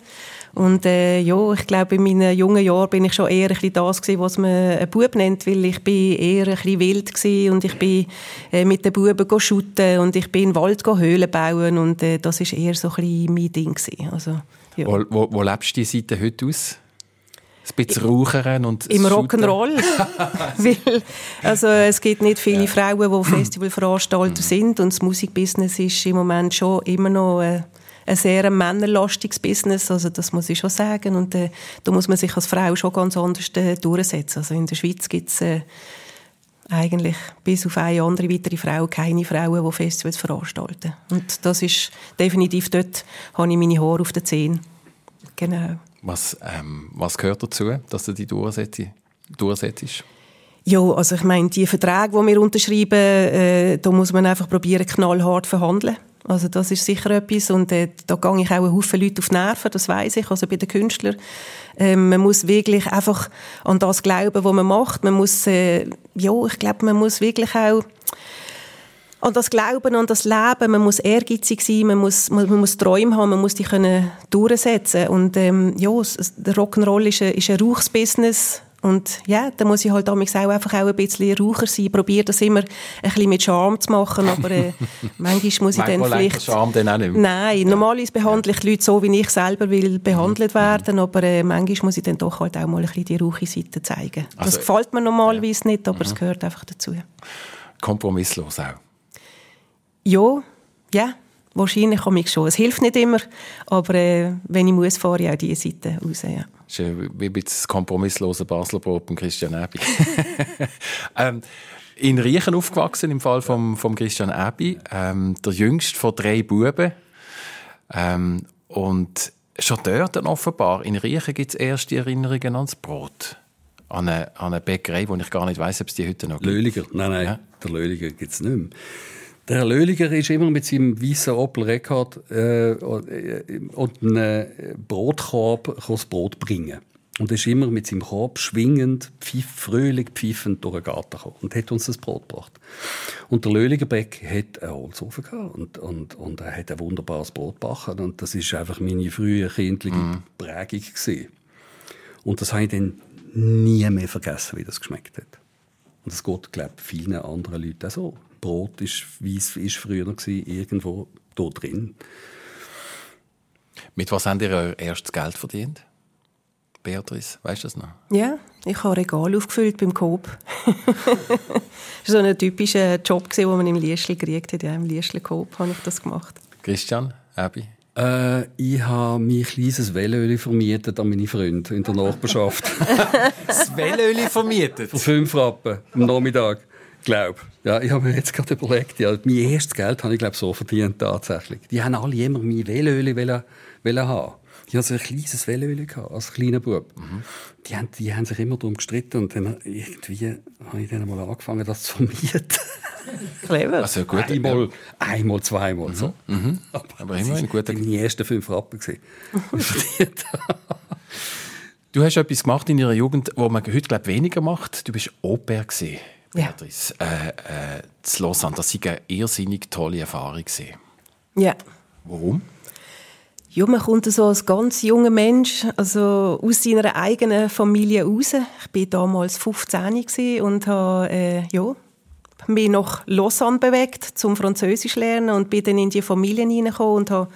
Und äh, ja, ich glaube, in meinen jungen Jahren bin ich schon eher ein bisschen das gewesen, was man ein Bub nennt, weil ich bin eher ein bisschen wild gewesen und ich bin äh, mit den Buben shooten und ich bin im Wald Höhlen bauen und äh, das ist eher so ein bisschen mein Ding gewesen. Also, ja. wo, wo, wo lebst du die Seite heute aus? ein bisschen rauchern und Im Rock'n'Roll. Weil, also, es gibt nicht viele ja. Frauen, die Festivalveranstalter sind und das Musikbusiness ist im Moment schon immer noch äh, ein sehr männerlastiges Business, also das muss ich schon sagen. Und äh, da muss man sich als Frau schon ganz anders äh, durchsetzen. Also in der Schweiz gibt es äh, eigentlich bis auf eine andere weitere Frau keine Frauen, die Festivals veranstalten. Und das ist definitiv dort, habe ich meine Haare auf den Zehen. Genau. Was, ähm, was gehört dazu, dass du die durchsetzt? durchsetzt? Ja, also ich meine, die Verträge, die wir unterschreiben, äh, da muss man einfach probieren, knallhart verhandeln. Also das ist sicher etwas und äh, da gehe ich auch einen Haufen Leute auf die Nerven, das weiß ich, also bei den Künstlern. Ähm, man muss wirklich einfach an das glauben, was man macht. Man muss, äh, ja, ich glaube, man muss wirklich auch an das Glauben, an das Leben. Man muss ehrgeizig sein, man muss, man, man muss Träume haben, man muss die können durchsetzen. Und ähm, ja, Rock'n'Roll ist ein, ist ein Rauchsbusiness und ja, da muss ich halt auch einfach auch ein bisschen Raucher sein. Ich probiere das immer ein bisschen mit Charme zu machen, aber äh, manchmal muss ich dann vielleicht... Charme dann auch nicht mehr. Nein, normalerweise behandle ich die Leute so, wie ich selber will behandelt mhm. werden, aber äh, manchmal muss ich dann doch halt auch mal ein bisschen die rauche Seite zeigen. Also, das gefällt mir normalerweise ja. nicht, aber mhm. es gehört einfach dazu. kompromisslos auch? Ja, ja. Wahrscheinlich komme ich schon. Es hilft nicht immer, aber äh, wenn ich muss, fahre ich auch diese Seite raus. Ja. Ist wie ein das kompromisslose Basler Brot Christian Ebi. ähm, in Riechen aufgewachsen, im Fall von vom Christian Ebi. Ähm, der jüngste von drei Buben. Ähm, und schon dort dann offenbar, in Riechen gibt es erste Erinnerungen ans Brot. An eine, an eine Bäckerei, wo ich gar nicht weiß, ob es die heute noch gibt. Löliger. Nein, nein, ja? der Löliger gibt es nicht mehr. Der Herr Löhliger ist immer mit seinem weißen Opel Rekord äh, und einem Brotkorb das Brot bringen. Und er ist immer mit seinem Korb schwingend, pfiff, fröhlich pfeifend durch den Garten gekommen und hat uns das Brot gebracht. Und der Löhligerbeck hat einen Holzofen gehabt und, und, und er hat ein wunderbares Brot gebacken. Und das ist einfach meine frühe kindliche mm. Prägung gewesen. Und das habe ich dann nie mehr vergessen, wie das geschmeckt hat. Und das geht, glaube ich, vielen anderen Leuten auch so. Brot ist, wie es ist früher war, irgendwo da drin. Mit was habt ihr euer erstes Geld verdient? Beatrice, weißt du das noch? Ja, ich habe Regal aufgefüllt beim Coop. das war so ein typischer Job, den man im Lieschli gekriegt hat. Ja, Im Lieschli Coop habe ich das gemacht. Christian, Abby? Äh, ich habe mein kleines Wellöli vermietet an meine Freunde in der Nachbarschaft. das Wellöli vermietet? Für fünf Rappen am Nachmittag glaube. Ja, ich habe mir jetzt gerade überlegt, ja, mein erstes Geld habe ich glaube so verdient tatsächlich. Die haben alle immer mein Velöli wollen, wollen haben. Ich hatte so ein kleines Velöli als kleiner Bub. Mhm. Die, haben, die haben sich immer darum gestritten und dann irgendwie habe ich dann mal angefangen, das zu vermieten. Clever. Also gut. Einmal, einmal zweimal. Mhm. So. Mhm. Aber, Aber immerhin gut. meine ersten fünf Rappen. du hast etwas gemacht in deiner Jugend, was man heute glaube weniger macht. Du bist Au-pair Beatrice, ja. äh, äh, zu Lausanne, das war eine irrsinnig tolle Erfahrung. Ja. Warum? Ja, man kommt so als ganz junger Mensch also aus seiner eigenen Familie raus. Ich war damals 15 und habe äh, ja, mich nach Lausanne bewegt, zum Französisch lernen und bin dann in die Familien hineingekommen und habe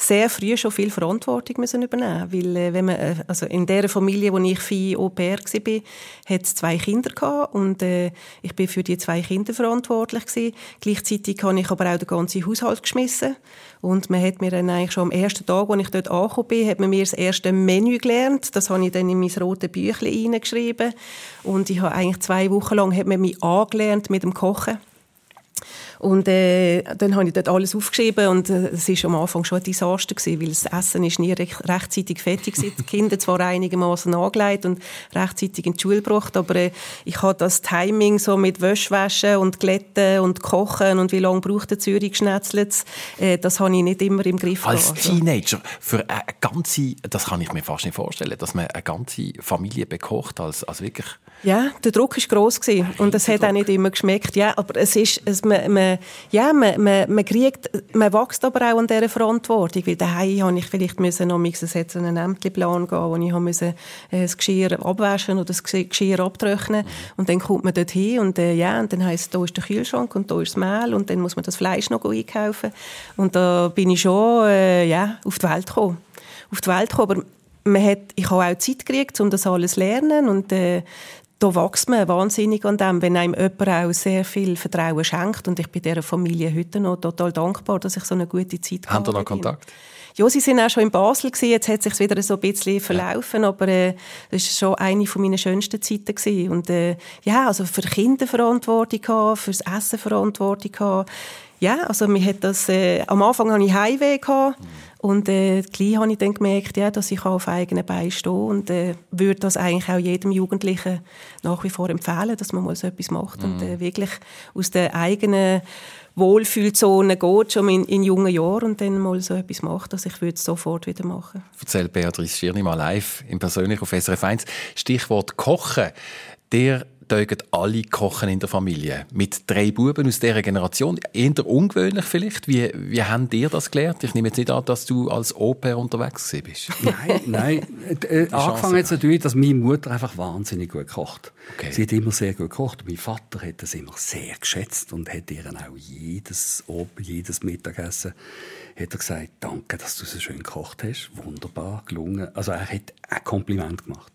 sehr früh schon viel Verantwortung müssen übernehmen weil äh, wenn man, äh, also in der Familie, wo ich viel Au pair war, hat es zwei Kinder gehabt und äh, ich bin für die zwei Kinder verantwortlich gewesen. Gleichzeitig habe ich aber auch den ganzen Haushalt geschmissen und man hat mir dann eigentlich schon am ersten Tag, als ich dort angekommen bin, hat man mir das erste Menü gelernt. Das habe ich dann in mein rotes Büchlein hineingeschrieben und ich habe eigentlich zwei Wochen lang hat man mich angelernt mit dem Kochen und äh, dann habe ich dort alles aufgeschrieben und äh, es war am Anfang schon ein Desaster gewesen, weil das Essen ist nie recht, rechtzeitig fertig war. Die Kinder zwar einigermaßen angelegt und rechtzeitig in die Schule gebracht, aber äh, ich habe das Timing so mit Wäschwaschen und Glätten und Kochen und wie lange braucht der Zürich schnetzelt, äh, das habe ich nicht immer im Griff Als gehabt, Teenager, für eine ganze, das kann ich mir fast nicht vorstellen, dass man eine ganze Familie bekocht, als, als wirklich ja, der Druck war gross gewesen. und es hat auch nicht immer geschmeckt. Ja, aber es ist, es, man, man, ja, man, man, man kriegt, man wächst aber auch an dieser Verantwortung. Weil daheim habe ich vielleicht müssen noch hat so einen Ämterplan gehen, wo ich musste äh, das Geschirr abwaschen oder das Geschirr abtrocknen. Und dann kommt man dort hin und, äh, ja, und dann heisst da ist der Kühlschrank und da ist das Mehl und dann muss man das Fleisch noch einkaufen. Und da bin ich schon, äh, ja, auf die Welt gekommen. Auf die Welt gekommen, aber man hat, ich habe auch Zeit gekriegt, um das alles zu lernen und äh, da wächst man wahnsinnig an dem, wenn einem jemand auch sehr viel Vertrauen schenkt. Und ich bin dieser Familie heute noch total dankbar, dass ich so eine gute Zeit hatte. Haben Sie noch Kontakt? Ja, sie sind auch schon in Basel gewesen. Jetzt hat es sich wieder so ein bisschen verlaufen, ja. aber äh, das war schon eine von meiner schönsten Zeiten gewesen. Und äh, ja, also für Kinder Verantwortung haben, fürs Essen Verantwortung haben. Ja, also mir hat das, äh, am Anfang hatte ich Heimweh gehabt. Mhm. Und äh, gleich habe ich dann gemerkt, ja, dass ich auf eigenen Beinen stehe und äh, würde das eigentlich auch jedem Jugendlichen nach wie vor empfehlen, dass man mal so etwas macht mhm. und äh, wirklich aus der eigenen Wohlfühlzone geht, schon in, in jungen Jahren und dann mal so etwas macht. Also ich würde es sofort wieder machen. Erzählt Beatrice Schirni mal live, im persönlich auf SRF 1. Stichwort Kochen. Der tägen alle kochen in der Familie. Mit drei Buben aus dieser Generation. Eher ungewöhnlich vielleicht. Wie, wie habt ihr das gelernt? Ich nehme jetzt nicht an, dass du als Oper unterwegs bist. Nein, nein. Äh, angefangen jetzt natürlich, dass meine Mutter einfach wahnsinnig gut kocht. Okay. Sie hat immer sehr gut gekocht. Mein Vater hat das immer sehr geschätzt und hat ihr auch jedes, jedes Mittagessen hat er gesagt, danke, dass du so schön gekocht hast. Wunderbar, gelungen. Also er hat ein Kompliment gemacht.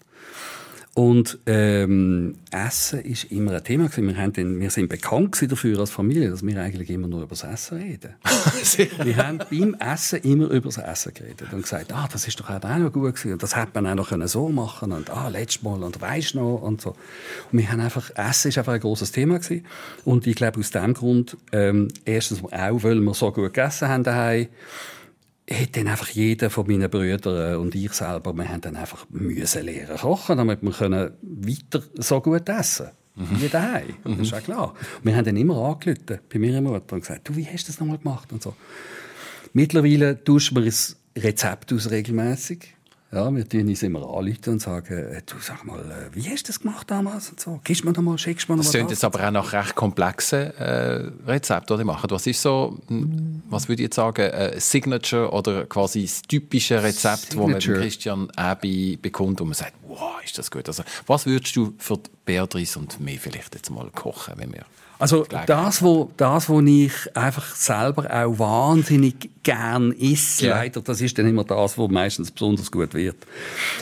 Und ähm, Essen ist immer ein Thema. Wir, haben den, wir sind bekannt dafür als Familie, dass wir eigentlich immer nur über das Essen reden. wir haben beim Essen immer über das Essen geredet und gesagt, ah, das ist doch auch noch gut gewesen und das hätte man auch noch so machen und ah, letztes Mal und weisst noch und so. Und wir haben einfach, Essen ist einfach ein großes Thema gewesen. Und ich glaube aus dem Grund, ähm, erstens auch, weil wir so gut gegessen haben daheim, hat dann einfach jeder von meinen Brüdern und ich selber, wir haben dann einfach müssen lernen kochen, damit wir können weiter so gut essen mhm. wie daheim. Mhm. Das ist ja klar. wir haben dann immer angerufen bei meiner Mutter und gesagt, du, wie hast du das nochmal gemacht und so. Mittlerweile tauschen wir das Rezept aus regelmäßig ja, wir tun uns immer anrufen und sagen, äh, du sag mal, äh, wie hast du das gemacht damals? Und so, gibst mir noch mal, schickst mir noch das sind jetzt aber auch nach recht komplexen äh, Rezepten, die ihr macht. Was ist so, was würde ich jetzt sagen, ein Signature oder quasi das typische Rezept, das man mit Christian Abi bekommt und man sagt, wow, ist das gut. Also, was würdest du für Beatrice und mich vielleicht jetzt mal kochen, wenn wir also das, wo, das, wo ich einfach selber auch wahnsinnig gern isse, ja. leider, das ist dann immer das, was meistens besonders gut wird,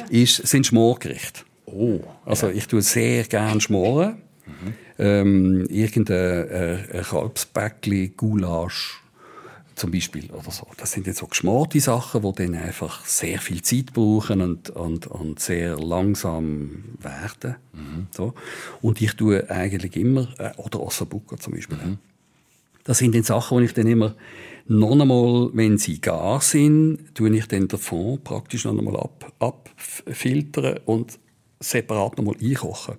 ist, sind Schmorgerichte. Oh. Also ja. ich tue sehr gern schmoren. Mhm. Ähm, irgendein äh, Kalbsbäckli, Gulasch, zum Beispiel oder so. Das sind jetzt so geschmorte Sachen, die dann einfach sehr viel Zeit brauchen und, und, und sehr langsam werden. Mhm. So. Und ich tue eigentlich immer, äh, oder Ossobuco zum Beispiel. Mhm. Das sind dann Sachen, die ich dann immer noch einmal, wenn sie gar sind, tue ich dann den Fond praktisch noch einmal ab, abfiltern und separat noch einmal einkochen.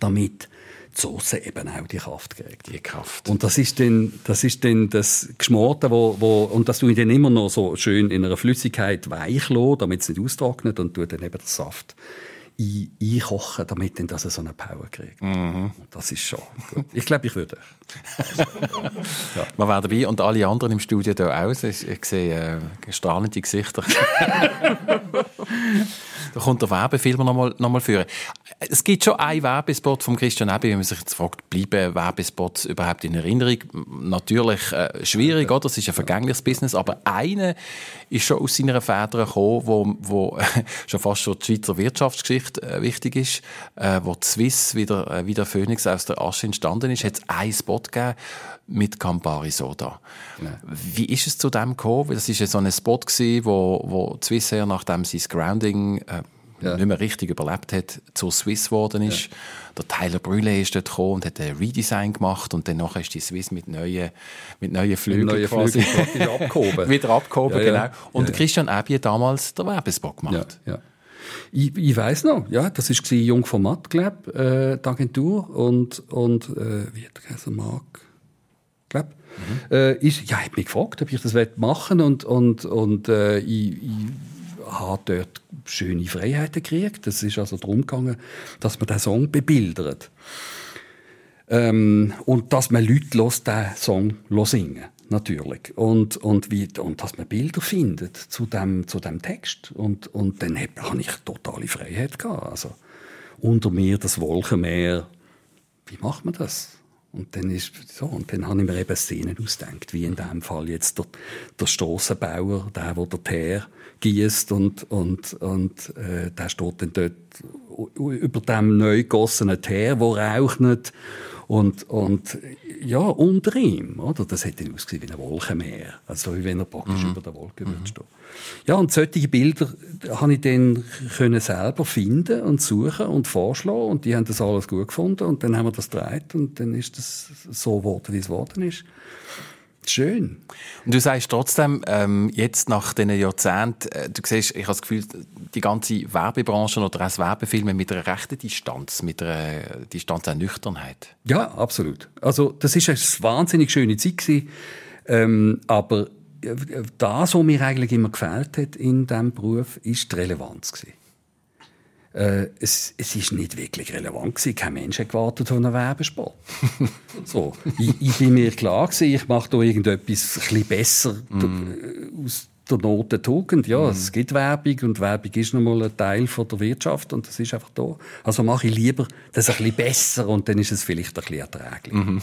Damit die Soße eben auch die Kraft kriegt. Die Kraft. Und das ist dann das, ist dann das Geschmorte, wo, wo, und das tue ich dann immer noch so schön in einer Flüssigkeit weich lassen, damit es nicht austrocknet und tue dann eben den Saft ein, einkochen, damit dann das so eine Power kriegt. Mhm. Das ist schon gut. Ich glaube, ich würde. ja. Wir wären dabei und alle anderen im Studio hier auch. Ich, ich sehe äh, strahlende Gesichter. da kommt der Werbefilm noch mal, noch mal führen. Es gibt schon einen Werbespot von Christian Ebi, wenn man sich jetzt fragt, bleiben Werbespots überhaupt in Erinnerung? Natürlich äh, schwierig, oder? Das ist ein vergängliches Business, aber einer ist schon aus seiner Feder gekommen, wo, wo schon fast schon die Schweizer Wirtschaftsgeschichte äh, wichtig ist, äh, wo die Swiss wieder, äh, wie der Phoenix aus der Asche entstanden ist, hat es einen Spot gegeben mit Campari Soda. Ja. Wie ist es zu dem gekommen? Das war ja so ein Spot gewesen, wo, wo Swissair, nachdem sie das Grounding äh, ja. nicht mehr richtig überlebt hat, zur Swiss geworden ist. Ja. Der Tyler Brûlé ist dort gekommen und hat ein Redesign gemacht und dann ist die Swiss mit neuen, mit neuen Flügeln neue quasi Flügel abgehoben. wieder abgehoben, ja, genau. Und Christian hat damals den Werbespot gemacht. Ich, ich weiß noch, ja, das war Jung von Matt, glaube äh, die Agentur und, und äh, wie hat der Mark, glaube mhm. äh, ist, ja, hat mich gefragt, ob ich das machen will und, und, und äh, ich, ich habe dort schöne Freiheiten gekriegt. Es ist also darum gegangen, dass man den Song bebildert. Ähm, und dass man Leute lässt, den Song singen natürlich. Und, und, wie, und dass man Bilder findet zu dem, zu dem Text. Und, und dann habe ich totale Freiheit gehabt. Also, unter mir das Wolkenmeer. Wie macht man das? Und dann ist so, und dann habe ich mir eben Szenen ausgedacht, wie in dem Fall jetzt der, der Strassenbauer, der, der der Teer gießt und, und, und äh, der steht dann dort über dem neu gegossenen Teer, wo raucht. Und, und ja, unter ihm, oder? Das hätte ausgesehen wie ein Wolkenmeer. Also wie wenn er praktisch mhm. über der Wolke mhm. stehen. Ja, und solche Bilder habe ich dann können selber finden und suchen und vorschlagen und die haben das alles gut gefunden und dann haben wir das gedreht und dann ist das so geworden, wie es geworden ist. Schön. Und du sagst trotzdem, ähm, jetzt nach diesen Jahrzehnten, äh, du siehst, ich habe das Gefühl, die ganze Werbebranche oder auch Werbefilme mit einer rechten Distanz, mit einer Distanz an Nüchternheit. Ja, absolut. Also das ist eine wahnsinnig schöne Zeit gewesen, ähm, aber äh, das, was mir eigentlich immer gefällt hat in diesem Beruf, ist die Relevanz gewesen äh, es, es ist nicht wirklich relevant gewesen. Kein Mensch hat gewartet auf einen Werbespot. so, ich, ich bin mir klar gewesen, ich mache da irgendetwas ein besser mm. aus der Not der Tugend. Ja, mm. es gibt Werbung und Werbung ist nun mal ein Teil von der Wirtschaft und das ist einfach da. Also mache ich lieber das ein bisschen besser und dann ist es vielleicht ein bisschen erträglich. Mm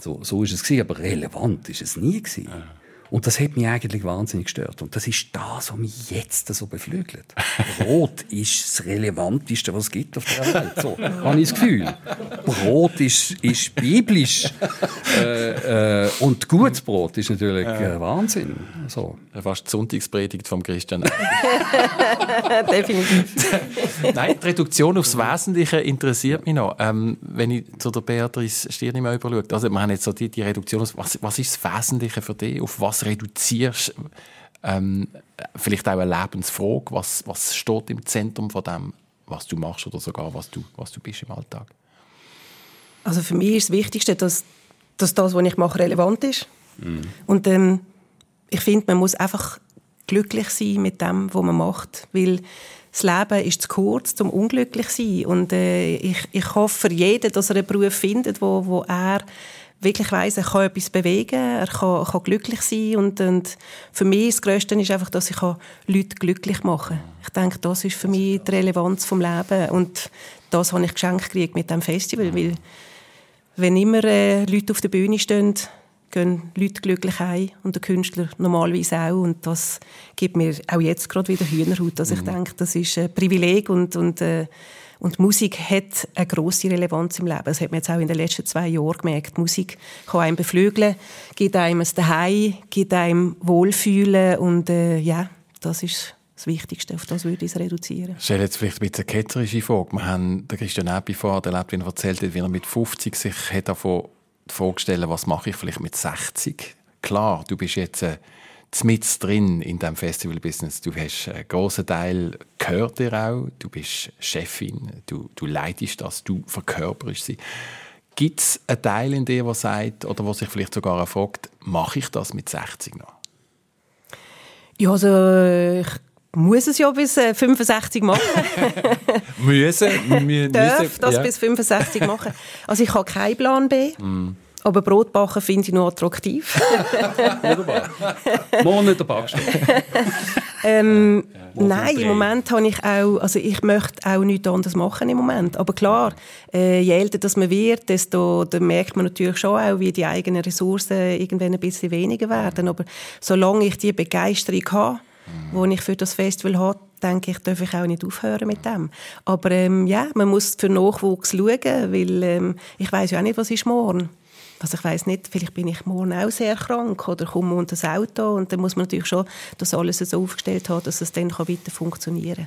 So, so ist es gewesen, aber relevant ist es nie gewesen. Ja. Und das hat mich eigentlich wahnsinnig gestört. Und das ist das, was mich jetzt so beflügelt. Brot ist das Relevanteste, was es gibt auf der Welt. So, habe ich das Gefühl. Brot ist, ist biblisch. Äh, äh, und gutes Brot ist natürlich äh, Wahnsinn. So. Fast die Sonntagspredigt vom Christian. Definitiv. Nein, die Reduktion aufs Wesentliche interessiert mich noch. Ähm, wenn ich zu der Beatrice Stirni mal überschaue, also wir haben jetzt so die, die Reduktion, was, was ist das Wesentliche für dich? Auf was reduzierst ähm, vielleicht auch eine Lebensfrage, was, was steht im Zentrum von dem, was du machst oder sogar was du, was du bist im Alltag? Also für mich ist das Wichtigste, dass, dass das, was ich mache, relevant ist. Mhm. Und ähm, ich finde, man muss einfach glücklich sein mit dem, was man macht, weil das Leben ist zu kurz, um unglücklich zu sein. Und äh, ich, ich hoffe für jeden, dass er einen Beruf findet, wo, wo er wirklich weiss, er kann etwas bewegen, er kann, kann glücklich sein und, und für mich das Größte ist einfach, dass ich Leute glücklich machen kann. Ich denke, das ist für mich die Relevanz vom Leben und das habe ich geschenkt gekriegt mit dem Festival, weil wenn immer äh, Leute auf der Bühne stehen, gehen Leute glücklich ein und der Künstler normalerweise auch und das gibt mir auch jetzt gerade wieder Hühnerhaut, dass also ich mhm. denke, das ist ein Privileg und, und äh, und Musik hat eine grosse Relevanz im Leben. Das hat man jetzt auch in den letzten zwei Jahren gemerkt. Musik kann einem beflügeln, gibt einem ein Daheim, gibt einem Wohlfühlen und äh, ja, das ist das Wichtigste. Auf das würde ich es reduzieren. Stell jetzt vielleicht ein bisschen eine ketzerische Frage. Wir haben den Christian Ebi vorher erlebt, wie er erzählt hat, wie er mit 50 sich hat davon vorgestellt was mache ich vielleicht mit 60. Klar, du bist jetzt äh, mit drin in diesem Festival-Business. Du hast einen grossen Teil, gehört dir auch, du bist Chefin, du, du leitest das, du verkörperst sie. Gibt es einen Teil in dir, der sagt, oder der sich vielleicht sogar fragt, mache ich das mit 60 noch? Ja, also ich muss es ja bis 65 äh, machen. müssen, müssen. Darf das ja. bis 65 machen. Also ich habe keinen Plan B. Mm. Aber Brotbacken finde ich noch attraktiv. Wunderbar. Nicht der Backstoff. ähm, ja, nein, im Moment habe ich auch, also ich möchte auch nichts anderes machen im Moment. Aber klar, äh, je älter das man wird, desto da merkt man natürlich schon auch, wie die eigenen Ressourcen irgendwann ein bisschen weniger werden. Aber solange ich die Begeisterung habe, mhm. die ich für das Festival habe, denke ich, darf ich auch nicht aufhören mit dem. Aber ähm, ja, man muss für Nachwuchs schauen, weil ähm, ich weiß ja auch nicht, was ist morgen. Also ich weiß nicht, vielleicht bin ich morgen auch sehr krank oder komme unter das Auto und dann muss man natürlich schon das alles so aufgestellt haben, dass es dann weiter funktionieren kann.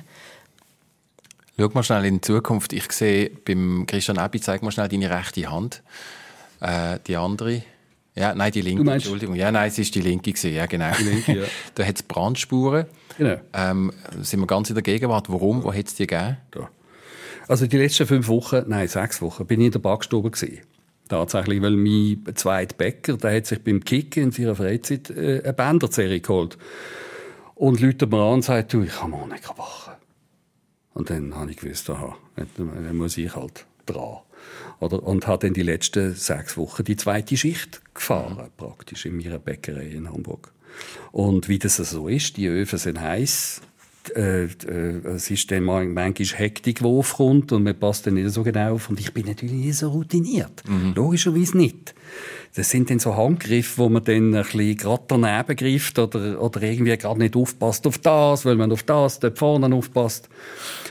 Schau mal schnell in die Zukunft. Ich sehe beim Christian Ebi, zeig mal schnell deine rechte Hand. Äh, die andere. Ja, nein, die linke, Entschuldigung. Ja, nein, es ist die linke gewesen. ja, genau. Die linke, ja. da hat es Brandspuren. Genau. Ähm, sind wir ganz in der Gegenwart. Warum? Wo hat es die gegeben? Da. Also die letzten fünf Wochen, nein, sechs Wochen, bin ich in der Backstube gewesen. Tatsächlich, weil mein zweiter Bäcker, der hat sich beim Kicken in seiner Freizeit äh, eine Bänderserie geholt. Und Leute mir an und sagt, du, ich kann morgen nicht backen. Und dann habe ich gewusst, aha, dann muss ich halt dran. Oder, und habe dann die letzten sechs Wochen die zweite Schicht gefahren, mhm. praktisch, in meiner Bäckerei in Hamburg. Und wie das so ist, die Öfen sind heiß äh, äh, es ist dann manchmal Hektik, die aufkommt und man passt dann nicht so genau auf. Und ich bin natürlich nicht so routiniert. Mhm. Logischerweise nicht. Das sind dann so Handgriffe, wo man dann ein bisschen gerade daneben greift oder, oder irgendwie gerade nicht aufpasst auf das, weil man auf das dort vorne aufpasst.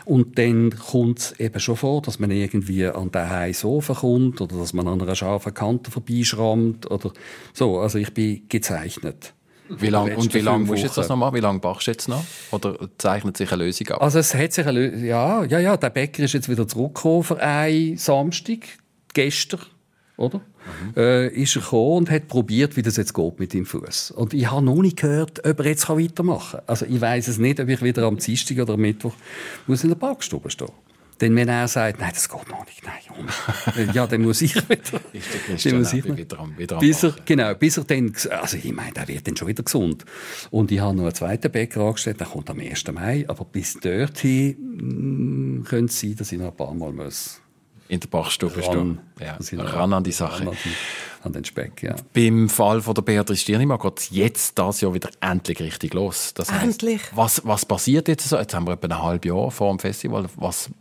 Und dann kommt es eben schon vor, dass man irgendwie an den heißen Ofen kommt oder dass man an einer scharfen Kante vorbeischrammt oder so. Also ich bin gezeichnet. Wie lang, und wie lange musst du jetzt das noch machen? Wie lange bachst du jetzt noch? Oder zeichnet sich eine Lösung ab? Also es hat sich eine Lösung, ja, ja, ja, der Bäcker ist jetzt wieder zurückgekommen für einen Samstag, gestern, oder? Mhm. Äh, ist er gekommen und hat probiert, wie das jetzt geht mit dem Fuß. Und ich habe noch nicht gehört, ob er jetzt weitermachen kann. Also ich weiß es nicht, ob ich wieder am Dienstag oder am Mittwoch muss in der Backstube stehen denn wenn er sagt, nein, das geht noch nicht, nein, ja, dann muss ich wieder. ist dann muss ich wieder, am, wieder am bis er, Genau, bis er dann, also ich meine, der wird dann schon wieder gesund. Und ich habe noch einen zweiten Bäcker angestellt, der kommt am 1. Mai, aber bis dorthin hm, könnte es sein, dass ich noch ein paar Mal muss. In der Bachstube stehen. Ja, ran an die Sache. Ran an, den Speck, ja. Beim Fall von der Beatrice Stirnimann geht es jetzt das Jahr wieder endlich richtig los. Das heisst, endlich. Was, was passiert jetzt so? Jetzt haben wir etwa ein halbes Jahr vor dem Festival. Was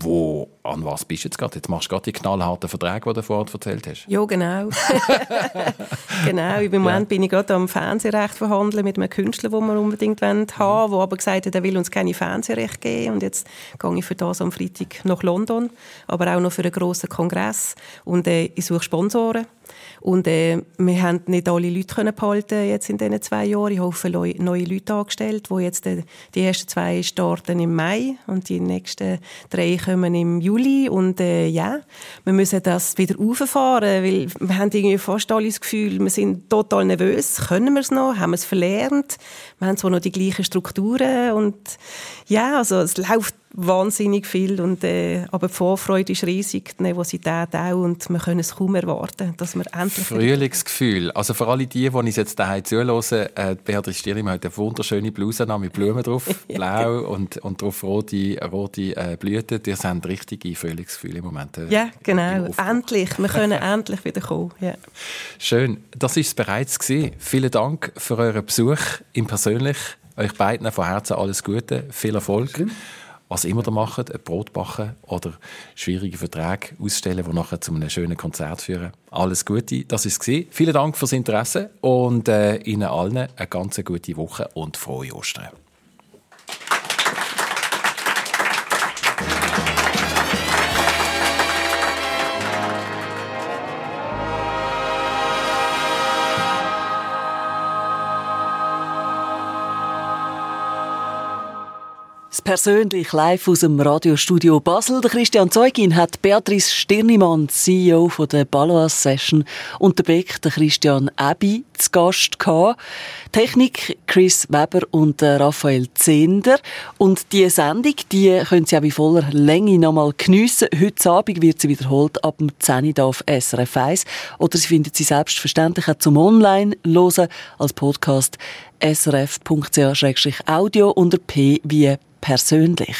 wo an was bist du jetzt gerade? Jetzt machst du gerade die knallharten Verträge, die du vorher erzählt hast. Ja, genau. genau, im Moment ja. bin ich gerade am Fernsehrecht verhandeln mit einem Künstler, den wir unbedingt haben wollen, mhm. der aber gesagt hat, er will uns keine Fernsehrecht geben. Und jetzt gehe ich für das am Freitag nach London, aber auch noch für einen grossen Kongress. Und äh, ich suche Sponsoren. Und äh, wir haben nicht alle Leute können behalten jetzt in diesen zwei Jahren. Ich hoffe, neue Leute angestellt, wo jetzt äh, die ersten zwei starten im Mai und die nächsten drei kommen im Juli. Und äh, ja, wir müssen das wieder auffahren, weil wir haben irgendwie fast alle das Gefühl, wir sind total nervös. Können wir es noch? Haben wir es verlernt? Wir haben zwar noch die gleichen Strukturen und ja, also es läuft wahnsinnig viel. Und, äh, aber die Vorfreude ist riesig, die Nervosität auch. Und wir können es kaum erwarten, dass wir endlich... Frühlingsgefühl. Also für alle die, die uns jetzt daheim zuhören, äh, Beatrice Stirrim hat eine wunderschöne Bluse mit Blumen drauf, blau und, und drauf rote, rote äh, Blüten. Die sind richtige Frühlingsgefühle im Moment. Äh, ja, genau. Endlich. Wir können endlich wieder kommen. Ja. Schön. Das war es bereits. Gewesen. Vielen Dank für euren Besuch im Persönlich. Euch beiden von Herzen alles Gute, viel Erfolg. Okay was immer ihr macht, ein Brot backen oder schwierige Verträge ausstellen, die nachher zu einem schönen Konzert führen. Alles Gute, das war es. Vielen Dank fürs Interesse und äh, Ihnen allen eine ganz gute Woche und frohe Ostern. Persönlich live aus dem Radiostudio Basel. Der Christian Zeugin hat Beatrice Stirnimann, CEO von der Balois Session, und der Beck, der Christian Ebi, zu Gast gehabt. Technik Chris Weber und Raphael Zehnder. Und diese Sendung, die können Sie auch in voller Länge nochmal geniessen. Heute Abend wird sie wiederholt ab dem 10 Uhr auf SRF 1. Oder Sie finden sie selbstverständlich auch zum Online-Hören als Podcast srf.ch-audio unter P wie persönlich.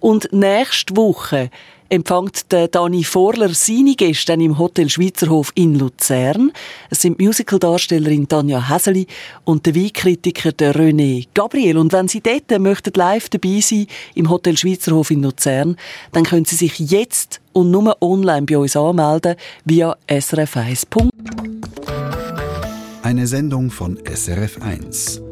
Und nächste Woche empfängt der Dani Vorler seine Gäste im Hotel Schweizerhof in Luzern. Es sind Musicaldarstellerin Tanja Häseli und der Weinkritiker der René Gabriel. Und wenn Sie dort möchten live dabei sein im Hotel Schweizerhof in Luzern, dann können Sie sich jetzt und nur online bei uns anmelden via srf1. Eine Sendung von SRF1.